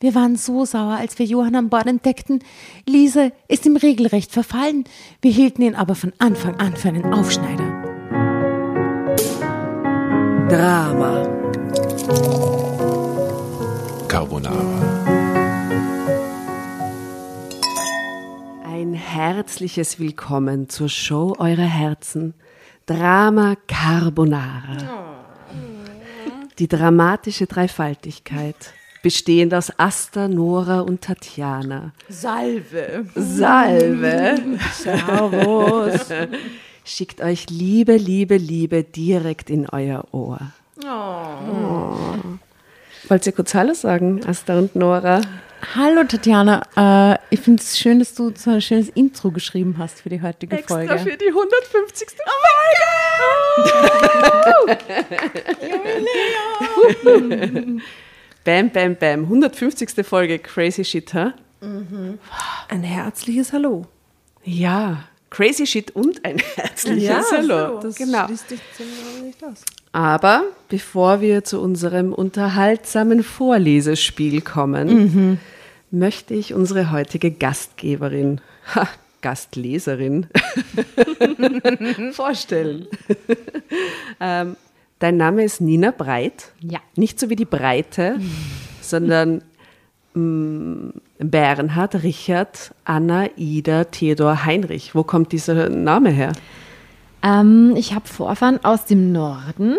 Wir waren so sauer, als wir Johann an Bord entdeckten. Lise ist ihm regelrecht verfallen. Wir hielten ihn aber von Anfang an für einen Aufschneider. Drama. Carbonara. Ein herzliches Willkommen zur Show eurer Herzen. Drama Carbonara. Die dramatische Dreifaltigkeit, bestehend aus Asta, Nora und Tatjana. Salve. Salve. Servus. Schickt euch Liebe, Liebe, Liebe direkt in euer Ohr. Oh. Wollt ihr kurz Hallo sagen, Asta und Nora? Hallo Tatjana, äh, ich finde es schön, dass du so ein schönes Intro geschrieben hast für die heutige Extra Folge. für die 150. Folge! bam, bam, bam. 150. Folge Crazy Shit, ha? Ein herzliches Hallo. Ja, Crazy Shit und ein herzliches Hallo. Das genau. schließt ziemlich nicht aus. Aber bevor wir zu unserem unterhaltsamen Vorlesespiel kommen, möchte ich unsere heutige Gastgeberin, ha, Gastleserin, vorstellen. ähm, dein Name ist Nina Breit. Ja. Nicht so wie die Breite, sondern mm, Bernhard, Richard, Anna, Ida, Theodor, Heinrich. Wo kommt dieser Name her? Ähm, ich habe Vorfahren aus dem Norden.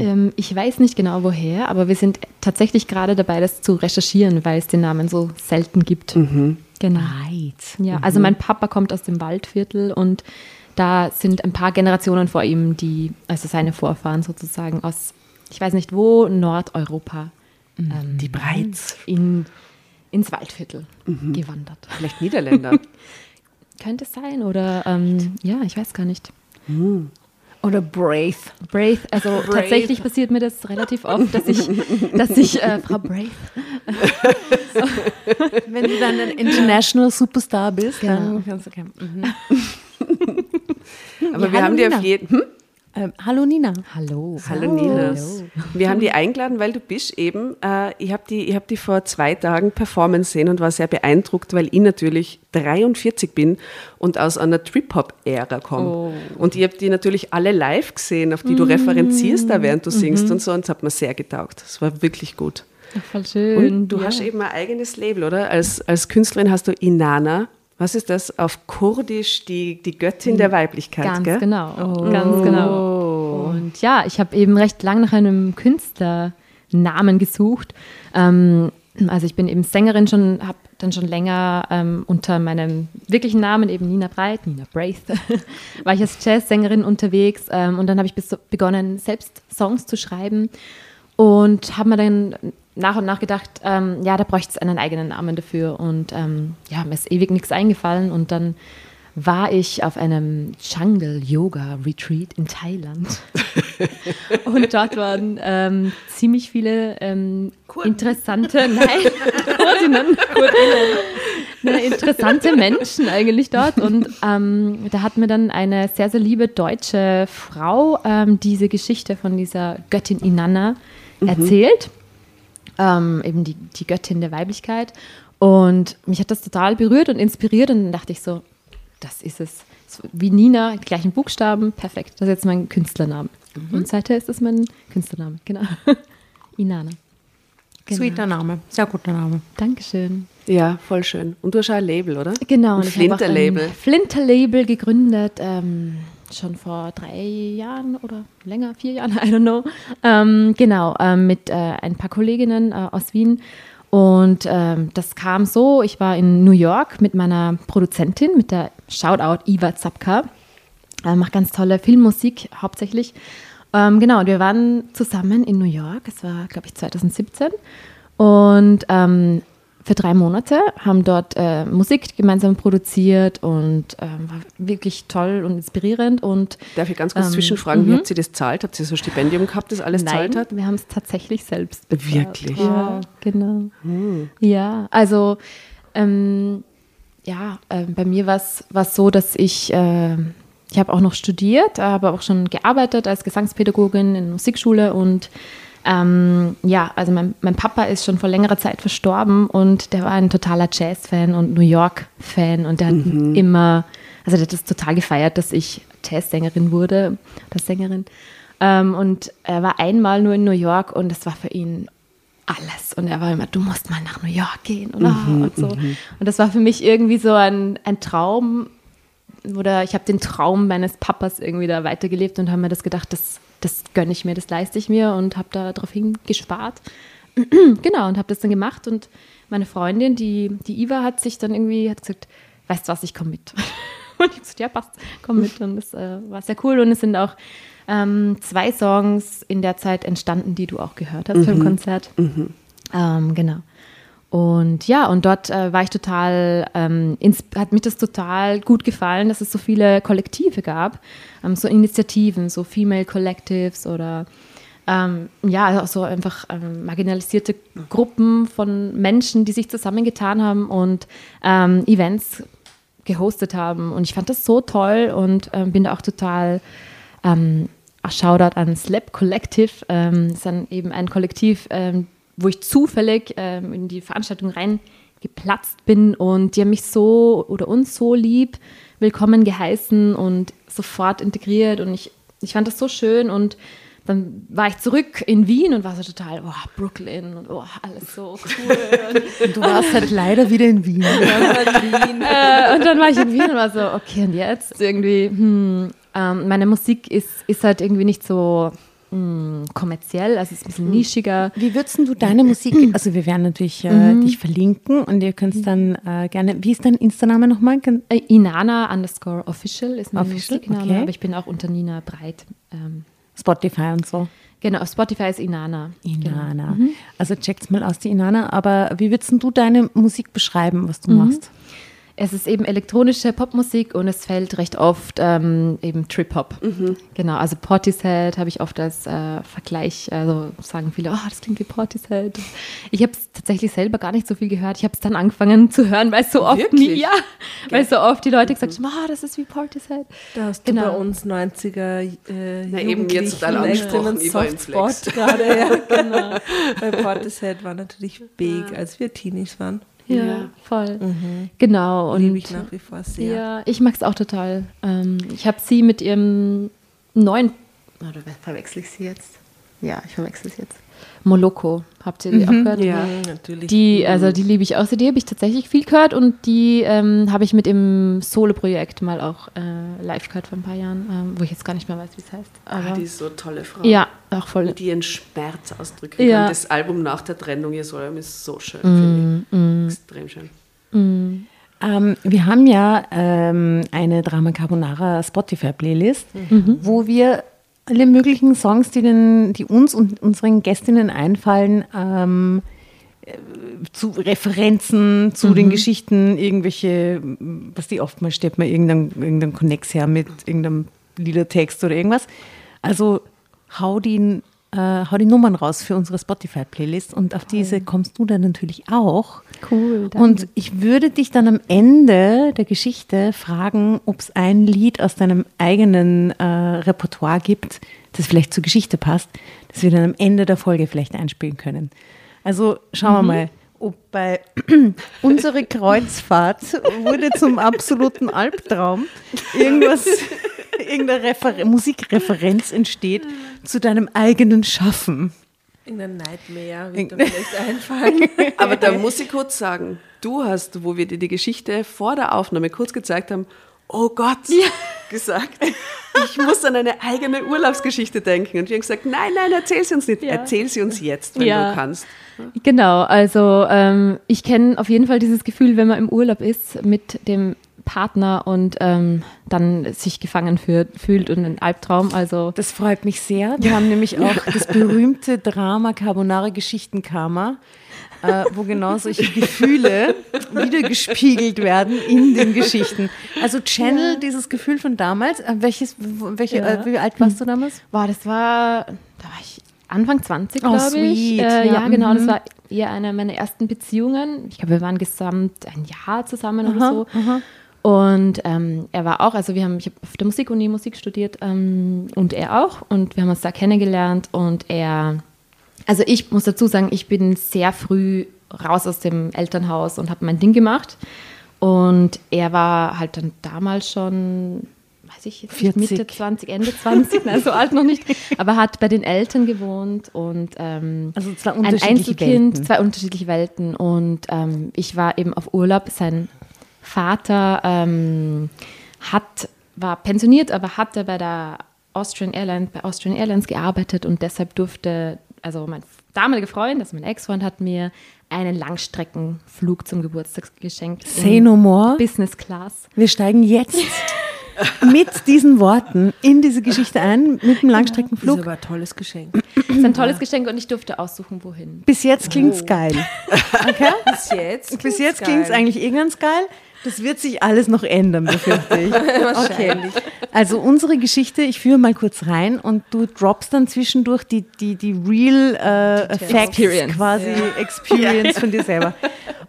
Ähm, ich weiß nicht genau woher, aber wir sind tatsächlich gerade dabei, das zu recherchieren, weil es den Namen so selten gibt. Genau. Ja, also mein Papa kommt aus dem Waldviertel und da sind ein paar Generationen vor ihm, die, also seine Vorfahren sozusagen aus, ich weiß nicht wo, Nordeuropa. Ähm, Die Breits. in, ins Waldviertel gewandert. Vielleicht Niederländer. Könnte es sein oder ähm, ja, ich weiß gar nicht. Oder Brave. Braith, also tatsächlich passiert mir das relativ oft, dass ich, dass ich äh, Frau Braith, Wenn du dann ein International Superstar bist, Genau. dann kannst du okay. mhm. Aber Ja, wir hallo, haben dir auf Nina. jeden. Hm? ähm, Hallo Nina. hallo. Hallo Nina. Wir haben die eingeladen, weil du bist eben, äh, ich habe die, ich hab die vor zwei Tagen performen sehen und war sehr beeindruckt, weil ich natürlich 43 bin und aus einer Trip-Hop-Ära komme. Und ich habe die natürlich alle live gesehen, auf die du referenzierst da, während du singst und so, und es hat mir sehr getaugt. Es war wirklich gut. Voll schön. Und du ja. hast eben ein eigenes Label, oder? Als, als Künstlerin hast du Inanna. Was ist das? Auf Kurdisch die, die Göttin der Weiblichkeit, Ganz gell? genau, ganz genau. Und ja, ich habe eben recht lang nach einem Künstlernamen gesucht. Ähm, also ich bin eben Sängerin schon, habe dann schon länger ähm, unter meinem wirklichen Namen, eben Nina Breit, Nina Braith, war ich als Jazzsängerin unterwegs ähm, und dann habe ich bis, begonnen, selbst Songs zu schreiben und habe mir dann nach und nach gedacht, ähm, ja, da bräuchte es einen eigenen Namen dafür und ähm, ja, mir ist ewig nichts eingefallen und dann war ich auf einem Jungle Yoga Retreat in Thailand. und dort waren ähm, ziemlich viele ähm, interessante, nein, Kurdinnen, ne, interessante Menschen eigentlich dort. Und ähm, da hat mir dann eine sehr, sehr liebe deutsche Frau ähm, diese Geschichte von dieser Göttin Inanna erzählt. Ähm, eben die, die Göttin der Weiblichkeit. Und mich hat das total berührt und inspiriert. Und dann dachte ich so, das ist es. So Wie Nina, gleichen Buchstaben, perfekt. Das ist jetzt mein Künstlername. Und seither ist das mein Künstlername, genau. Inanna. Genau. Sweeter Name. Sehr guter Name. Dankeschön. Ja, voll schön. Und du hast auch ein Label, oder? Genau. Ein und ich habe auch Flinter-Label. Flinter-Label gegründet, ähm, schon vor drei Jahren oder länger, vier Jahren, I don't know. Ähm, genau, ähm, mit äh, ein paar Kolleginnen äh, aus Wien. Und ähm, das kam so, ich war in New York mit meiner Produzentin, mit der Shoutout Iva Zapka. Äh, macht ganz tolle Filmmusik hauptsächlich. Ähm, genau, und wir waren zusammen in New York, es war, glaube ich, 2017. Und ähm, für drei Monate haben dort äh, Musik gemeinsam produziert und ähm, war wirklich toll und inspirierend. Und Darf ich ganz kurz Ähm, zwischenfragen, wie habt ihr das zahlt? Habt ihr so ein Stipendium gehabt, das alles nein, zahlt hat? wir haben es tatsächlich selbst bezahlt. Wirklich? Hm. Ja, genau. Ja, also ähm, ja, äh, bei mir war es so, dass ich, äh, ich habe auch noch studiert, aber auch schon gearbeitet als Gesangspädagogin in Musikschule und ähm, ja, also mein, mein Papa ist schon vor längerer Zeit verstorben und der war ein totaler Jazz-Fan und New York-Fan und der hat immer, also der hat das total gefeiert, dass ich Jazzsängerin wurde, das Sängerin. Ähm, und er war einmal nur in New York und das war für ihn alles. Und er war immer, du musst mal nach New York gehen und, ah, und so. Und das war für mich irgendwie so ein, ein Traum, oder ich habe den Traum meines Papas irgendwie da weitergelebt und habe mir das gedacht, das, das gönne ich mir, das leiste ich mir und habe da drauf hingespart. genau, und habe das dann gemacht und meine Freundin, die, die Iva, hat sich dann irgendwie, hat gesagt, weißt du was, ich komme mit. Und ich gesagt, ja, passt, komm mit. Und das äh, war sehr cool. Und es sind auch ähm, zwei Songs in der Zeit entstanden, die du auch gehört hast beim Konzert. Ähm, genau. Und ja, und dort äh, war ich total, ähm, hat mich das total gut gefallen, dass es so viele Kollektive gab, ähm, so Initiativen, so Female Collectives oder ähm, ja, so einfach ähm, marginalisierte Gruppen von Menschen, die sich zusammengetan haben und ähm, Events gehostet haben. Und ich fand das so toll und ähm, bin da auch total Shoutout an Slap Collective. Ähm, ist dann eben ein Kollektiv, ähm, wo ich zufällig ähm, in die Veranstaltung reingeplatzt bin und die haben mich so oder uns so lieb willkommen geheißen und sofort integriert und ich, ich fand das so schön und dann war ich zurück in Wien und war so total, oh, Brooklyn und oh, alles so cool. Und Du warst halt leider wieder in Wien. äh, und dann war ich in Wien und war so, okay, und jetzt irgendwie, hm, ähm, meine Musik ist, ist halt irgendwie nicht so hm, kommerziell, also es ist ein bisschen nischiger. Wie würdest du deine Musik, also wir werden natürlich äh, dich verlinken und ihr könnt dann äh, gerne, wie ist dein Insta-Name nochmal? Äh, Inana underscore official ist mein Official, Musikname, okay. aber ich bin auch unter Nina Breit. Ähm, Spotify und so. genau, auf Spotify ist Inana. Inana. Also checkt's mal aus, die Inana. Aber wie würdest du deine Musik beschreiben, was du machst? Es ist eben elektronische Popmusik und es fällt recht oft ähm, eben Trip-Hop. Genau, also Portishead habe ich oft als äh, Vergleich, also sagen viele, oh, das klingt wie Portishead. Ich habe es tatsächlich selber gar nicht so viel gehört. Ich habe es dann angefangen zu hören, weil so oft Wirklich? nie, ja, weil so oft die Leute gesagt haben, oh, das ist wie Portishead. Da hast du Genau. bei uns 90er äh, Na, eben jetzt echt angesprochen, im Softspot gerade, ja, genau. Weil Portishead war natürlich big, als wir Teenies waren. Ja, Ja. voll. Genau. Und Liebe ich nach wie vor sehr. Ja, ich mag es auch total. Ähm, ich habe sie mit ihrem neuen. Oder verwechsel ich sie jetzt? Ja, ich verwechsel sie jetzt. Moloko. Habt ihr die auch gehört? Ja. Mhm, natürlich. Die, also die liebe ich auch sehr. Die habe ich tatsächlich viel gehört und die ähm, habe ich mit im Solo-Projekt mal auch äh, live gehört vor ein paar Jahren, ähm, wo ich jetzt gar nicht mehr weiß, wie es heißt. Ah, Aber die ist so eine tolle Frau. ja, auch voll. Die ihren Schmerz ausdrücken Ja. kann. Das Album nach der Trennung, ihr Soll, ist so schön, Mm, finde ich. Extrem schön. Ähm, wir haben ja ähm, eine Drama Carbonara Spotify-Playlist, wo wir alle möglichen Songs, die, den, die uns und unseren Gästinnen einfallen, ähm, äh, zu Referenzen zu den Geschichten, irgendwelche, was die oftmals steht man irgendein, irgendein Konnex her mit irgendeinem Liedertext oder irgendwas. Also hau die, äh, hau die Nummern raus für unsere Spotify-Playlist und auf diese kommst du dann natürlich auch. Cool. danke. Und ich würde dich dann am Ende der Geschichte fragen, ob es ein Lied aus deinem eigenen äh, Repertoire gibt, das vielleicht zur Geschichte passt, das wir dann am Ende der Folge vielleicht einspielen können. Also schauen wir mal, ob bei unsere Kreuzfahrt wurde zum absoluten Albtraum irgendwas, irgendeine Refer Musikreferenz entsteht zu deinem eigenen Schaffen. Irgendein Nightmare wird mir vielleicht einfallen. Aber da muss ich kurz sagen, du hast, wo wir dir die Geschichte vor der Aufnahme kurz gezeigt haben, oh Gott, gesagt, ich muss an eine eigene Urlaubsgeschichte denken. Und wir haben gesagt, nein, nein, erzähl sie uns nicht. Erzähl sie uns jetzt, wenn Ja. du kannst. Genau, also ähm, ich kenne auf jeden Fall dieses Gefühl, wenn man im Urlaub ist mit dem Partner und ähm, dann sich gefangen fühlt, fühlt und einen Albtraum. Also Das freut mich sehr. Wir haben nämlich auch das berühmte Drama Carbonara Geschichtenkarma, äh, wo genau solche Gefühle wiedergespiegelt werden in den Geschichten. Also channel dieses Gefühl von damals. Äh, welches, welche, Ja. äh, wie alt warst du damals? Boah, das war, da war ich Anfang 20, Oh, glaube ich. Äh, Ja, ja, genau. mhm. Das war eher eine meiner ersten Beziehungen. Ich glaube, wir waren gesamt ein Jahr zusammen oder so. Und ähm, er war auch, also wir haben, ich habe auf der Musikuni Musik studiert ähm, und er auch. Und wir haben uns da kennengelernt und er Also ich muss dazu sagen, ich bin sehr früh raus aus dem Elternhaus und habe mein Ding gemacht. Und er war halt dann damals schon, weiß ich jetzt nicht, 40. Mitte 20, Ende 20, nein, so alt noch nicht, aber hat bei den Eltern gewohnt und ähm, Also zwei ein unterschiedliche Einzelkind, Welten. zwei unterschiedliche Welten. Und ähm, ich war eben auf Urlaub. Sein Vater ähm, hat, war pensioniert, aber hatte bei der Austrian Airlines, bei Austrian Airlines gearbeitet und deshalb durfte, also mein damaliger Freund, also mein Ex-Freund, hat mir einen Langstreckenflug zum Geburtstag geschenkt. Say no more. Business Class. Wir steigen jetzt mit diesen Worten in diese Geschichte ein, mit dem Das Langstreckenflug. ist aber ein tolles Geschenk. Das ist ein tolles Geschenk und ich durfte aussuchen, wohin. Bis jetzt klingt's geil. Okay? Bis jetzt. Bis jetzt klingt's eigentlich eh ganz geil. Das wird sich alles noch ändern, befürchte ich. Okay. Also unsere Geschichte, ich führe mal kurz rein und du droppst dann zwischendurch die, die, die real äh, Facts, quasi Experience von dir selber.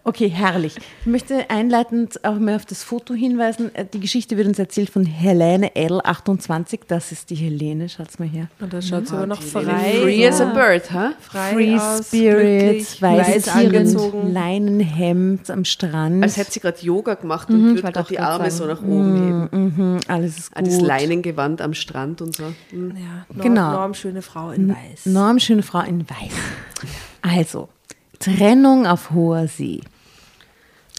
Okay, herrlich. Ich möchte einleitend auch mal auf das Foto hinweisen. Äh, Die Geschichte wird uns erzählt von Helene L28. Das ist die Helene, schaut's mal her. Und da schaut sie aber noch frei, Free as a bird, ha? frei Free aus, Spirit, weiß angezogen. Leinenhemd am Strand. Als hätte sie gerade Yoga gemacht und ich würde gerade auch die Arme sagen. so nach oben heben. Mhm, alles ist Ah, Das gut. Leinengewand am Strand und so. Mhm. Ja, Norm, Genau. normschöne Frau in Weiß. Normschöne Frau in Weiß. Also, Trennung auf hoher See.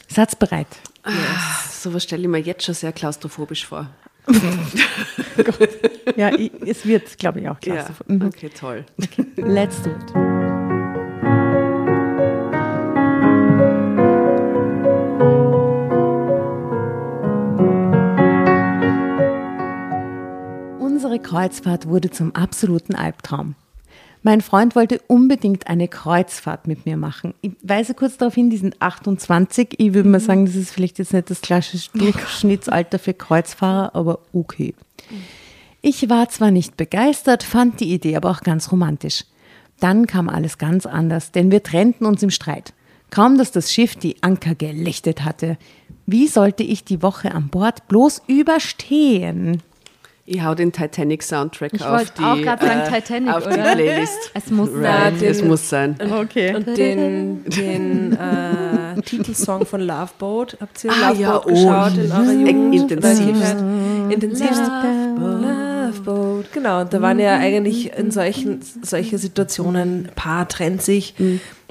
Satzbereit. So was stelle ich mir jetzt schon sehr klaustrophobisch vor. Ja, ich, es wird, glaube ich, auch Ja, klasse. Mhm. okay, toll. Let's do it. Unsere Kreuzfahrt wurde zum absoluten Albtraum. Mein Freund wollte unbedingt eine Kreuzfahrt mit mir machen. Ich weise kurz darauf hin, die sind 28. Ich würde mal sagen, das ist vielleicht jetzt nicht das klassische Durchschnittsalter für Kreuzfahrer, aber okay. Ich war zwar nicht begeistert, fand die Idee aber auch ganz romantisch. Dann kam alles ganz anders, denn wir trennten uns im Streit. Kaum, dass das Schiff die Anker gelichtet hatte. Wie sollte ich die Woche an Bord bloß überstehen? Ich hau den Titanic-Soundtrack Ich auf wollte die, auch grad sagen äh, Titanic, auf die oder? Playlist. Es muss Right, den- es muss sein. Okay. Und den, den äh, Titelsong von Love Boat, habt ihr Ah, Love ja, Boat oh, geschaut in eurer Jugend? intensivst. Intensivst. Love Boat. Genau, und da waren ja eigentlich in solchen solche Situationen, Paar trennt sich,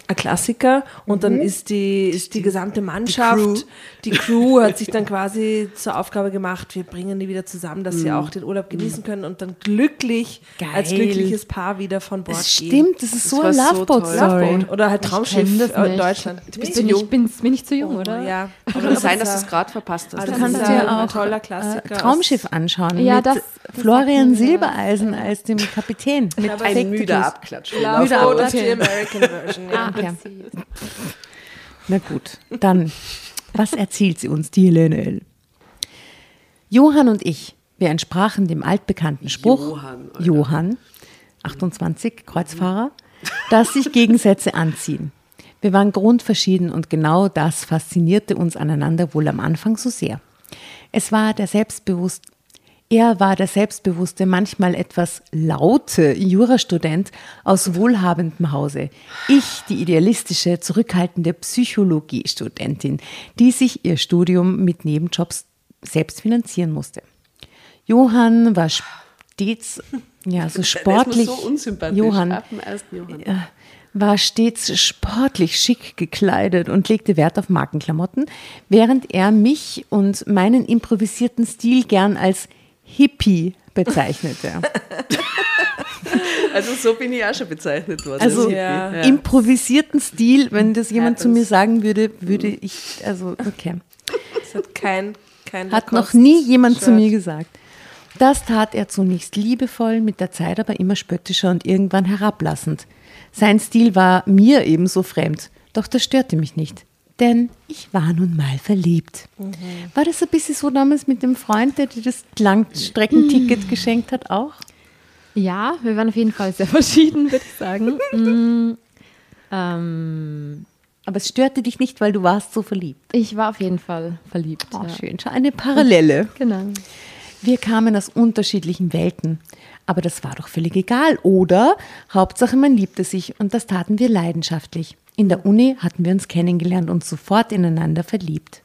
ein Klassiker und dann ist die, ist die gesamte Mannschaft, die Crew. hat sich dann quasi zur Aufgabe gemacht, wir bringen die wieder zusammen, dass sie auch den Urlaub genießen können und dann glücklich Geil. als glückliches Paar wieder von Bord Es gehen. stimmt, das ist so war eine so. Loveboat oder halt Traumschiff äh, in. Deutschland. Du bist bin, zu ich, jung. bin, bin ich zu jung, oder? Ja, Kann sein, dass du es gerade verpasst hast. Also Du Das kannst ist dir ein auch toller äh, Klassiker Traumschiff anschauen Ja, mit das- das Florian Silbereisen als dem Kapitän. Mit ein Fake müder. Abklatsch. Love Müde Boat Auto. ist die American Version. Ja. Okay. okay. Na gut, dann, was erzählt sie uns, die Helene L? Johann und ich, wir entsprachen dem altbekannten Spruch, Johann. Johann 28, Kreuzfahrer, dass sich Gegensätze anziehen. Wir waren grundverschieden und genau das faszinierte uns aneinander wohl am Anfang so sehr. Es war der selbstbewusst, er war der selbstbewusste, manchmal etwas laute Jurastudent aus wohlhabendem Hause. Ich die idealistische, zurückhaltende Psychologiestudentin, die sich ihr Studium mit Nebenjobs selbst finanzieren musste. Johann war stets ja, so sportlich. So. Johann Johann. war stets sportlich schick gekleidet und legte Wert auf Markenklamotten, während er mich und meinen improvisierten Stil gern als Hippie bezeichnete. Also so bin ich auch schon bezeichnet worden. Also als Ja. Improvisierten Stil, wenn das jemand zu mir sagen würde, würde ich, also okay. Das hat kein, kein Hat noch nie jemand zu mir gesagt. Das tat er zunächst liebevoll, mit der Zeit aber immer spöttischer und irgendwann herablassend. Sein Stil war mir ebenso fremd, doch das störte mich nicht. Denn ich war nun mal verliebt. War das ein bisschen so damals mit dem Freund, der dir das Langstreckenticket geschenkt hat, auch? Ja, wir waren auf jeden Fall sehr verschieden, würde ich sagen. Mm, ähm, Aber es störte dich nicht, weil du warst so verliebt. ich war auf jeden Fall verliebt. Oh, ja. schön, schon eine Parallele. Genau. Wir kamen aus unterschiedlichen Welten. Aber das war doch völlig egal, oder? Hauptsache, man liebte sich und das taten wir leidenschaftlich. In der Uni hatten wir uns kennengelernt und sofort ineinander verliebt.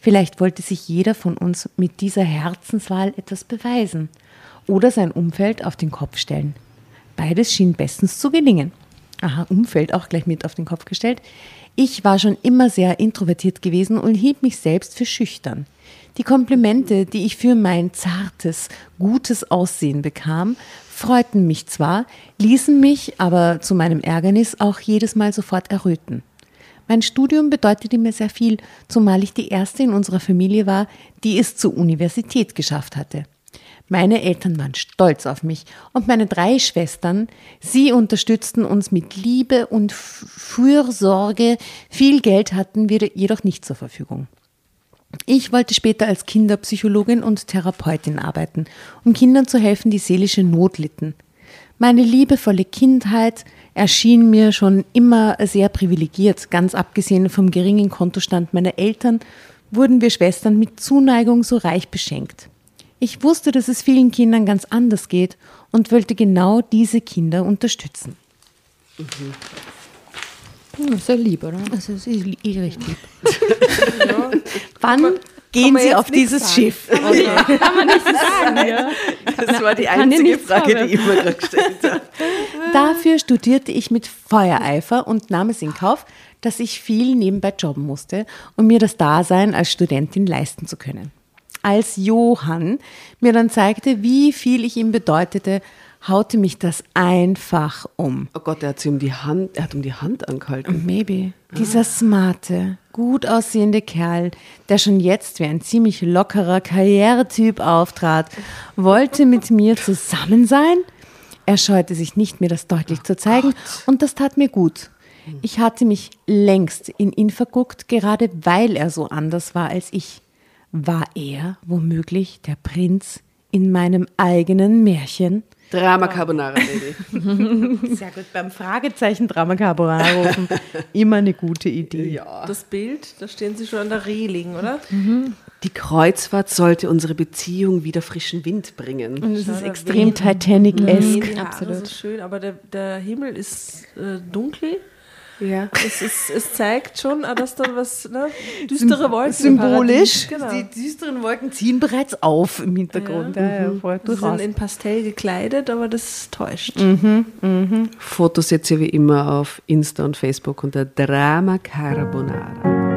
Vielleicht wollte sich jeder von uns mit dieser Herzenswahl etwas beweisen oder sein Umfeld auf den Kopf stellen. Beides schien bestens zu gelingen. Aha, Umfeld auch gleich mit auf den Kopf gestellt. Ich war schon immer sehr introvertiert gewesen und hielt mich selbst für schüchtern. Die Komplimente, die ich für mein zartes, gutes Aussehen bekam, freuten mich zwar, ließen mich aber zu meinem Ärgernis auch jedes Mal sofort erröten. Mein Studium bedeutete mir sehr viel, zumal ich die erste in unserer Familie war, die es zur Universität geschafft hatte. Meine Eltern waren stolz auf mich und meine drei Schwestern, sie unterstützten uns mit Liebe und Fürsorge. Viel Geld hatten wir jedoch nicht zur Verfügung. Ich wollte später als Kinderpsychologin und Therapeutin arbeiten, um Kindern zu helfen, die seelische Not litten. Meine liebevolle Kindheit erschien mir schon immer sehr privilegiert. Ganz abgesehen vom geringen Kontostand meiner Eltern wurden wir Schwestern mit Zuneigung so reich beschenkt. Ich wusste, dass es vielen Kindern ganz anders geht und wollte genau diese Kinder unterstützen. Mhm. Das ist ja lieb, oder? Das ist eh richtig lieb. ja. Wann gehen Sie auf dieses sagen. Schiff? Okay. Kann man nicht sagen. Ja. Das war die einzige Frage, die ich mir gestellt habe. Dafür studierte ich mit Feuereifer und nahm es in Kauf, dass ich viel nebenbei jobben musste, um mir das Dasein als Studentin leisten zu können. Als Johann mir dann zeigte, wie viel ich ihm bedeutete, haute mich das einfach um. Oh Gott, er hat sie um die Hand, er hat um die Hand angehalten. Maybe. Ah. Dieser smarte, gut aussehende Kerl, der schon jetzt wie ein ziemlich lockerer Karrieretyp auftrat, wollte mit mir zusammen sein. Er scheute sich nicht, mir das deutlich oh zu zeigen, Gott. und das tat mir gut. Ich hatte mich längst in ihn verguckt, gerade weil er so anders war als ich. War er womöglich der Prinz in meinem eigenen Märchen? Drama Carbonara, Baby. Sehr gut, beim Fragezeichen Drama Carbonara rufen. Immer eine gute Idee. Ja. Das Bild, da stehen Sie schon an der Reling, oder? Mhm. Die Kreuzfahrt sollte unsere Beziehung wieder frischen Wind bringen. Und es ist extrem Titanic-esque. Ja, Absolut. Das ist schön, aber der, der Himmel ist äh, dunkel. Ja. Es, ist, es zeigt schon, dass da was, ne, düstere Wolken. Symbolisch. Genau. Die düsteren Wolken ziehen bereits auf im Hintergrund. Ja. Ja, ja, Sie sind in Pastell gekleidet, aber das täuscht. Mhm, mhm. Fotos setzt ihr wie immer auf Insta und Facebook unter Drama Carbonara.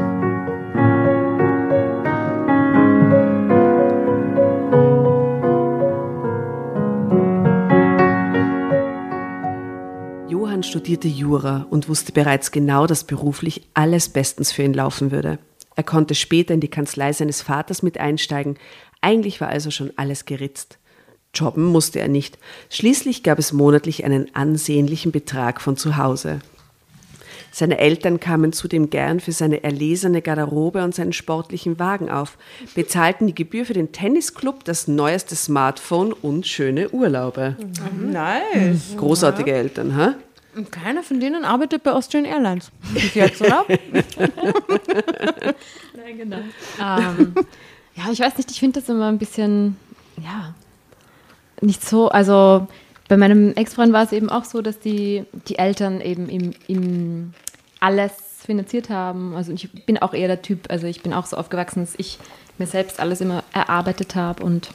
Johann studierte Jura und wusste bereits genau, dass beruflich alles bestens für ihn laufen würde. Er konnte später in die Kanzlei seines Vaters mit einsteigen. Eigentlich war also schon alles geritzt. Jobben musste er nicht. Schließlich gab es monatlich einen ansehnlichen Betrag von zu Hause. Seine Eltern kamen zudem gern für seine erlesene Garderobe und seinen sportlichen Wagen auf, bezahlten die Gebühr für den Tennisclub, das neueste Smartphone und schöne Urlaube. Mhm. Nice. Großartige Eltern, ha? Und keiner von denen arbeitet bei Austrian Airlines. Bis jetzt, oder? Nein, genau. Ähm, ja, ich weiß nicht, ich finde das immer ein bisschen, ja, nicht so, also bei meinem Ex-Freund war es eben auch so, dass die, die Eltern eben ihm, ihm alles finanziert haben. Also ich bin auch eher der Typ, also ich bin auch so aufgewachsen, dass ich mir selbst alles immer erarbeitet habe und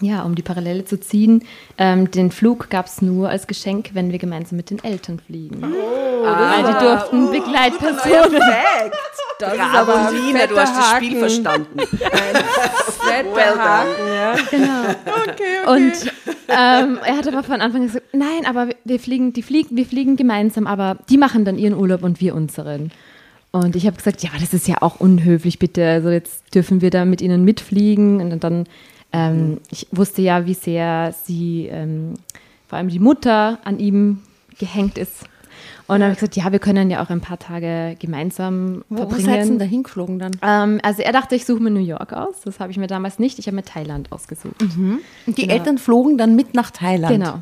ja, um die Parallele zu ziehen, ähm, den Flug gab es nur als Geschenk, wenn wir gemeinsam mit den Eltern fliegen. Oh, Weil die durften oh, Begleitpersonen. Perfekt. Das Bravo, ist aber Lina, du hast das Spiel verstanden. Ein fetter well Haken, ja. Genau. Okay, okay. Und ähm, er hat aber von Anfang an gesagt, nein, aber wir fliegen, die fliegen, wir fliegen gemeinsam, aber die machen dann ihren Urlaub und wir unseren. Und ich habe gesagt, ja, aber das ist ja auch unhöflich, bitte. Also jetzt dürfen wir da mit ihnen mitfliegen und dann ähm, ich wusste ja, wie sehr sie, ähm, vor allem die Mutter, an ihm gehängt ist. Und dann habe ich gesagt, ja, wir können ja auch ein paar Tage gemeinsam Wo, verbringen. Wo seid ihr denn da hingeflogen dann? Ähm, also er dachte, ich suche mir New York aus. Das habe ich mir damals nicht. Ich habe mir Thailand ausgesucht. Mhm. Und die genau. Eltern flogen dann mit nach Thailand? Genau.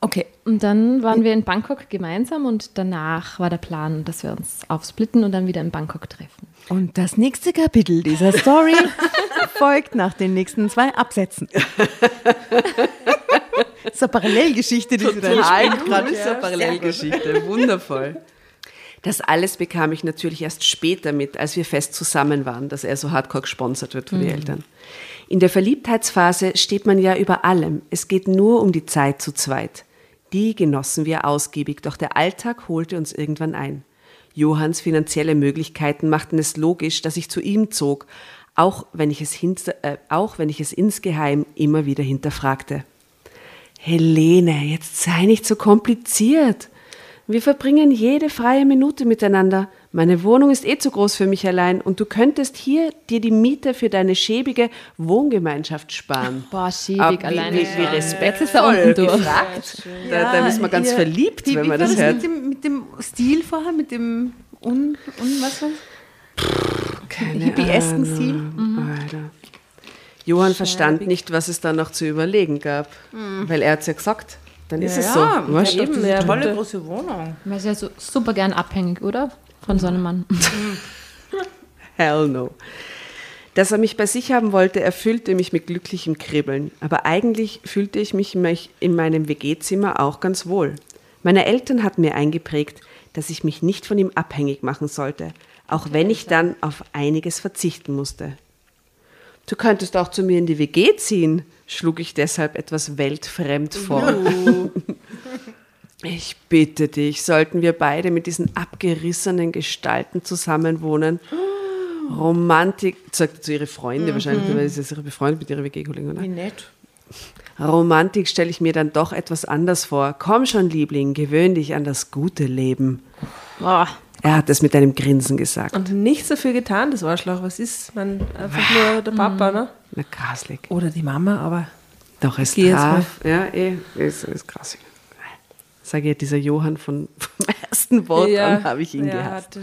Okay. Und dann waren wir in Bangkok gemeinsam und danach war der Plan, dass wir uns aufsplitten und dann wieder in Bangkok treffen. Und das nächste Kapitel dieser Story folgt nach den nächsten zwei Absätzen. das ist eine Parallelgeschichte, die sie da Total entspinnt cool, gerade. ist eine Parallelgeschichte. Wundervoll. Das alles bekam ich natürlich erst später mit, als wir fest zusammen waren, dass er so hardcore gesponsert wird von den Eltern. In der Verliebtheitsphase steht man ja über allem. Es geht nur um die Zeit zu zweit. Die genossen wir ausgiebig, doch der Alltag holte uns irgendwann ein. Johanns finanzielle Möglichkeiten machten es logisch, dass ich zu ihm zog, auch wenn ich es, hinter, äh, auch wenn ich es insgeheim immer wieder hinterfragte. Helene, jetzt sei nicht so kompliziert. Wir verbringen jede freie Minute miteinander. Meine Wohnung ist eh zu groß für mich allein und du könntest hier dir die Miete für deine schäbige Wohngemeinschaft sparen. Boah, schäbig Aber wie, alleine. wie, wie er respektvoll unten durch. gefragt. Da, da ist man ganz ihr- verliebt, wie, wenn wie man war das das hört. mit dem, mit dem Stil vorher, mit dem un, un was war Keine Hippie-esken Ahnung. Stil? Alter. Johann verstand nicht, was es da noch zu überlegen gab, weil er hat es ja gesagt. Dann ist es so. Wurscht. eben, ja, Tolle große Wohnung. Man ist ja so super gern abhängig, oder? Von so einem Mann. Hell no. Dass er mich bei sich haben wollte, erfüllte mich mit glücklichem Kribbeln. Aber eigentlich fühlte ich mich mich in meinem WG-Zimmer auch ganz wohl. Meine Eltern hatten mir eingeprägt, dass ich mich nicht von ihm abhängig machen sollte, auch wenn ich dann auf einiges verzichten musste. Du könntest auch zu mir in die WG ziehen, schlug ich deshalb etwas weltfremd vor. Ich bitte dich, sollten wir beide mit diesen abgerissenen Gestalten zusammenwohnen? Romantik, sagt zu ihre Freunde wahrscheinlich, weil sie ist ja befreundet mit ihrer WG-Kollegin, oder? Wie nett. Romantik stelle ich mir dann doch etwas anders vor. Komm schon, Liebling, gewöhn dich an das gute Leben. Boah. Er hat es mit einem Grinsen gesagt. Und nichts dafür getan, das Arschloch. Was ist? Man einfach nur der Papa, ne? Na, graslig. Oder die Mama, aber Doch, es traf. Ja, eh, ist, ist krass. Sage ja, dieser Johann von, vom ersten Wort an habe ich ihn ja, gehasst. hat-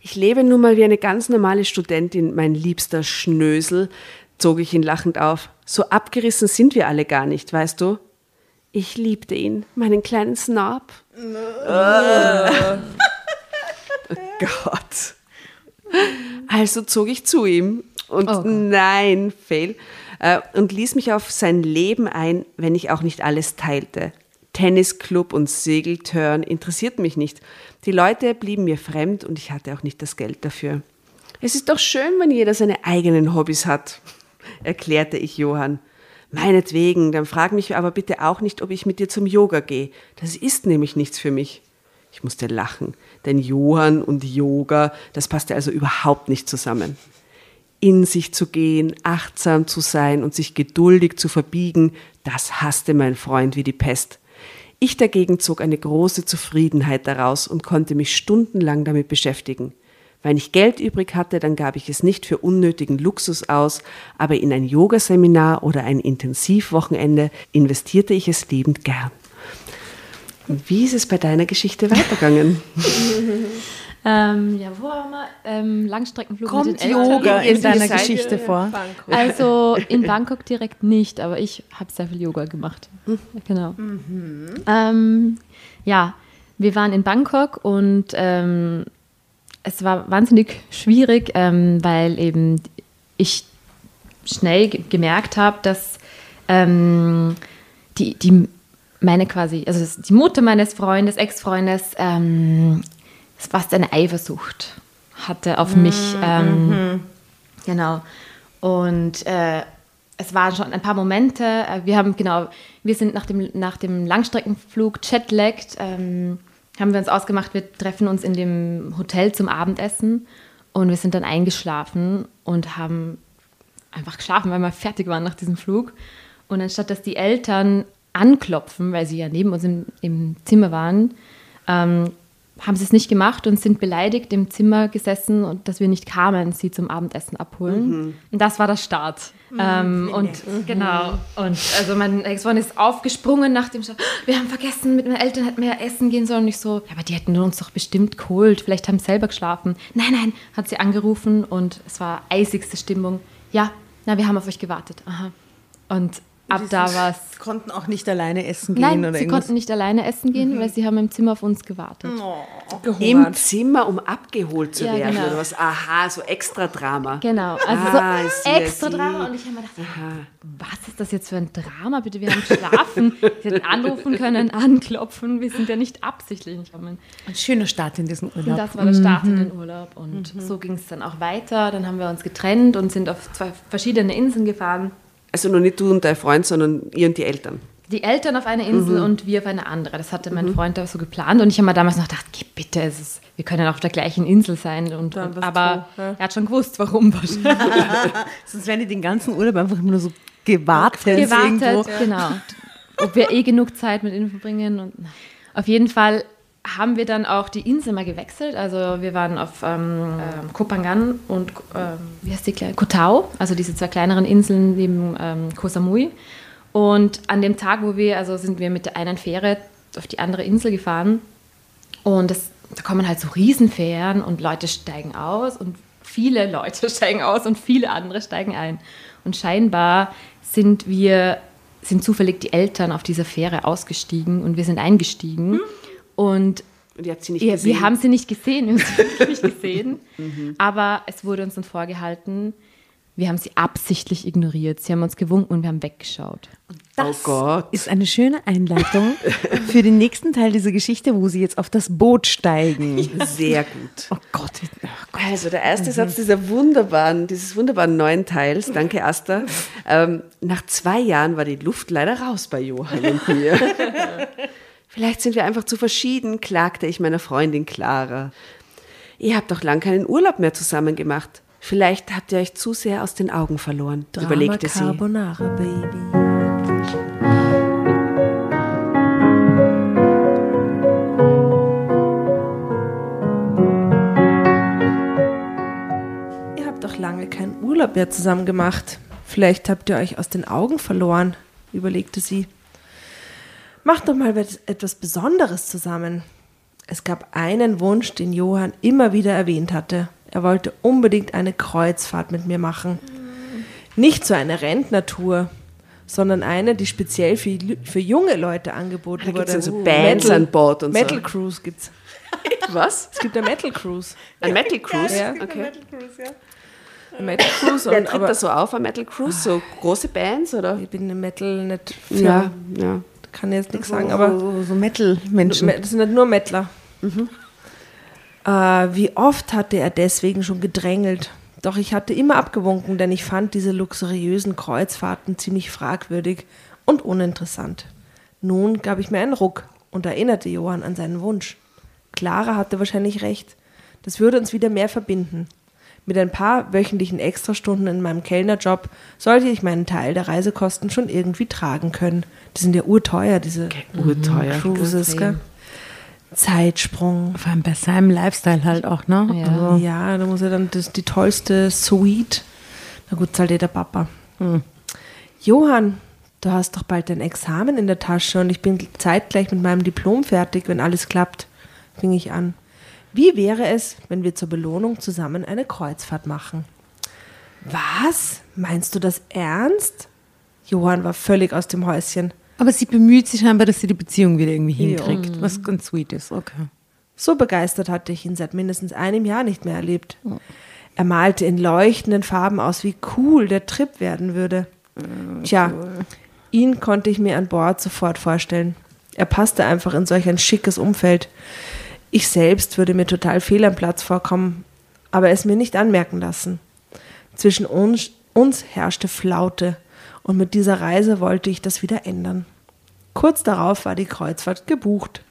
Ich lebe nun mal wie eine ganz normale Studentin, mein liebster Schnösel, zog ich ihn lachend auf. So abgerissen sind wir alle gar nicht, weißt du? Ich liebte ihn, meinen kleinen Snob. oh Gott. Also zog ich zu ihm und Oh nein, fail, äh, und ließ mich auf sein Leben ein, wenn ich auch nicht alles teilte. Tennisclub und Segeltörn interessierten mich nicht. Die Leute blieben mir fremd und ich hatte auch nicht das Geld dafür. Es ist doch schön, wenn jeder seine eigenen Hobbys hat, erklärte ich Johann. Meinetwegen, dann frag mich aber bitte auch nicht, ob ich mit dir zum Yoga gehe. Das ist nämlich nichts für mich. Ich musste lachen, denn Johann und Yoga, das passte also überhaupt nicht zusammen. In sich zu gehen, achtsam zu sein und sich geduldig zu verbiegen, das hasste mein Freund wie die Pest. Ich dagegen zog eine große Zufriedenheit daraus und konnte mich stundenlang damit beschäftigen. Wenn ich Geld übrig hatte, dann gab ich es nicht für unnötigen Luxus aus, aber in ein Yogaseminar oder ein Intensivwochenende investierte ich es liebend gern. Wie ist es bei deiner Geschichte weitergegangen? Ähm, ja, wo waren wir? Ähm, Langstreckenflug mit Kommt den Eltern. Yoga in deiner Geschichte vor? Also in Bangkok direkt nicht, aber ich habe sehr viel Yoga gemacht. Genau. Ähm, ja, wir waren in Bangkok und ähm, es war wahnsinnig schwierig, ähm, weil eben ich schnell ge- gemerkt habe, dass ähm, die, die meine quasi, also die Mutter meines Freundes, Ex-Freundes, ähm, fast eine Eifersucht hatte auf mich. Ähm, Genau. Und äh, es waren schon ein paar Momente. Äh, wir haben, genau, wir sind nach dem, nach dem Langstreckenflug jetlagged, ähm, haben wir uns ausgemacht, wir treffen uns in dem Hotel zum Abendessen und wir sind dann eingeschlafen und haben einfach geschlafen, weil wir fertig waren nach diesem Flug. Und anstatt dass die Eltern anklopfen, weil sie ja neben uns im, im Zimmer waren, ähm, haben sie es nicht gemacht und sind beleidigt im Zimmer gesessen und dass wir nicht kamen, sie zum Abendessen abholen. Und das war der Start. Ähm, und genau. Und also mein Ex-Freund ist aufgesprungen nach dem Start. Wir haben vergessen, mit meinen Eltern hätten wir ja essen gehen sollen. Und ich so, ja, aber die hätten uns doch bestimmt geholt. Vielleicht haben sie selber geschlafen. Nein, nein, hat sie angerufen und es war eisigste Stimmung. Ja, na, wir haben auf euch gewartet. Aha. Und ab da war es. Konnten auch nicht alleine essen gehen Nein, oder sie irgendwas. konnten nicht alleine essen gehen, weil sie haben im Zimmer auf uns gewartet. Im Zimmer, um abgeholt zu Ja, werden genau. oder was? Aha, so extra Drama. Genau, also Ah, so extra. Drama. Und ich habe mir gedacht, was ist das jetzt für ein Drama? Bitte, wir haben geschlafen. Sie hätten anrufen können, anklopfen. Wir sind ja nicht absichtlich nicht gekommen. Ein schöner Start in diesen Und Urlaub. das war der Start in den Urlaub. Und so ging es dann auch weiter. Dann haben wir uns getrennt und sind auf zwei verschiedene Inseln gefahren. Also nur nicht du und dein Freund, sondern ihr und die Eltern. Die Eltern auf eine Insel Mhm. und wir auf eine andere. Das hatte mein Freund da so geplant. Und ich habe mir damals noch gedacht, geh bitte, es ist, wir können auf der gleichen Insel sein. Und, und, aber tun, ja. er hat schon gewusst, warum wahrscheinlich. Sonst wären die den ganzen Urlaub einfach immer nur so gewartet. gewartet, irgendwo. genau. Ob wir eh genug Zeit mit ihnen verbringen. Und auf jeden Fall haben wir dann auch die Insel mal gewechselt. Also wir waren auf ähm, ähm, Kopangan und ähm, wie heißt die kleine? Koh Tao, also diese zwei kleineren Inseln neben ähm, Koh Samui. Und an dem Tag, wo wir, also sind wir mit der einen Fähre auf die andere Insel gefahren. Und das, da kommen halt so Riesenfähren und Leute steigen aus und viele Leute steigen aus und viele andere steigen ein. Und scheinbar sind wir, sind zufällig die Eltern auf dieser Fähre ausgestiegen und wir sind eingestiegen. Und Und ihr habt sie nicht ja, gesehen. wir haben sie nicht gesehen, wir haben sie nicht gesehen. Aber es wurde uns dann vorgehalten, wir haben sie absichtlich ignoriert. Sie haben uns gewunken und wir haben weggeschaut. oh Gott. Ist eine schöne Einleitung für den nächsten Teil dieser Geschichte, wo sie jetzt auf das Boot steigen. Sehr gut. Oh Gott. oh Gott. Also der erste Satz dieser wunderbaren, dieses wunderbaren neuen Teils, danke Asta. Ähm, nach zwei Jahren war die Luft leider raus bei Johann und mir. Vielleicht sind wir einfach zu verschieden, klagte ich meiner Freundin Clara. Ihr habt doch lang keinen Urlaub mehr zusammen gemacht. Vielleicht habt ihr euch zu sehr aus den Augen verloren, überlegte sie. Carbonara, Baby. Ihr habt doch lange keinen Urlaub mehr zusammen gemacht. Vielleicht habt ihr euch aus den Augen verloren, überlegte sie. Macht doch mal was- etwas Besonderes zusammen. Es gab einen Wunsch, den Johann immer wieder erwähnt hatte. Er wollte unbedingt eine Kreuzfahrt mit mir machen. Nicht so eine Rentnertour, sondern eine, die speziell für, für junge Leute angeboten Da gibt's Oh, dann wurde. so Bands an Bord und so. Metal Cruise gibt's. Was? Es gibt eine Metal Cruise. Ein Metal Cruise? Ja. Okay. Eine Metal Cruise Wer und tritt aber da so auf, ein Metal Cruise? So große Bands, oder? ich bin im Metal nicht Ja, ja. Kann jetzt nichts sagen, aber so, so Metal-Menschen. das sind nicht nur Mettler. Äh, wie oft hatte er deswegen schon gedrängelt? Doch ich hatte immer abgewunken, denn ich fand diese luxuriösen Kreuzfahrten ziemlich fragwürdig und uninteressant. Nun gab ich mir einen Ruck und erinnerte Johann an seinen Wunsch. Clara hatte wahrscheinlich recht. Das würde uns wieder mehr verbinden. Mit ein paar wöchentlichen Extrastunden in meinem Kellnerjob sollte ich meinen Teil der Reisekosten schon irgendwie tragen können. Die sind ja urteuer, diese Urteuer. Cruises, gell? Zeitsprung. Vor allem bei seinem Lifestyle halt auch, ne? Ja. Also, Ja, da muss er dann das, die tollste Suite. Na gut, zahlt eh der Papa. Johann, du hast doch bald dein Examen in der Tasche und ich bin zeitgleich mit meinem Diplom fertig, wenn alles klappt, fing ich an. Wie wäre es, wenn wir zur Belohnung zusammen eine Kreuzfahrt machen? Was? Meinst du das ernst? Johann war völlig aus dem Häuschen. aber sie bemüht sich scheinbar, dass sie die Beziehung wieder irgendwie Ja. hinkriegt, was ganz sweet ist. Okay. So begeistert hatte ich ihn seit mindestens einem Jahr nicht mehr erlebt. Er malte in leuchtenden Farben aus, wie cool der Trip werden würde. Tja, ihn konnte ich mir an Bord sofort vorstellen. Er passte einfach in solch ein schickes Umfeld. Ich selbst würde mir total fehl am Platz vorkommen, aber es mir nicht anmerken lassen. Zwischen uns, uns herrschte Flaute und mit dieser Reise wollte ich das wieder ändern. Kurz darauf war die Kreuzfahrt gebucht.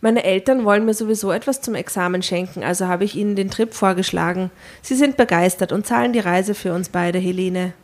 Meine Eltern wollen mir sowieso etwas zum Examen schenken, also habe ich ihnen den Trip vorgeschlagen. Sie sind begeistert und zahlen die Reise für uns beide, Helene.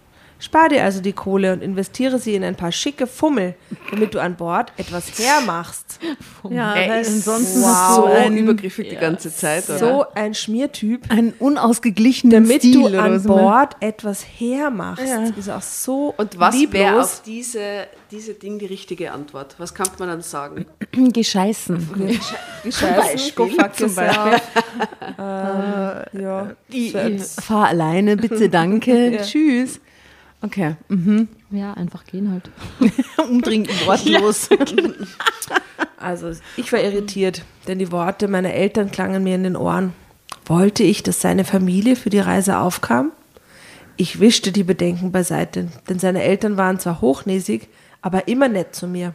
Spar dir also die Kohle und investiere sie in ein paar schicke Fummel, damit du an Bord etwas hermachst. Ja, Er weil ist ansonsten so hast du einen, übergriffig die ganze Zeit. Oder? So ein Schmiertyp, einen unausgeglichenen damit Stil du an immer. Bord etwas hermachst. Ja. Ist auch so Und was wäre auf diese, diese Ding die richtige Antwort? Was kann man dann sagen? Gescheißen. Gescheißen, fuck Zum yourself. ähm, ja. Ich, So fahr alleine, bitte, danke, tschüss. Okay. Mhm. Ja, einfach gehen halt. Umdringend wortlos. Also ich war irritiert, denn die Worte meiner Eltern klangen mir in den Ohren. Wollte ich, dass seine Familie für die Reise aufkam? Ich wischte die Bedenken beiseite, denn seine Eltern waren zwar hochnäsig, aber immer nett zu mir.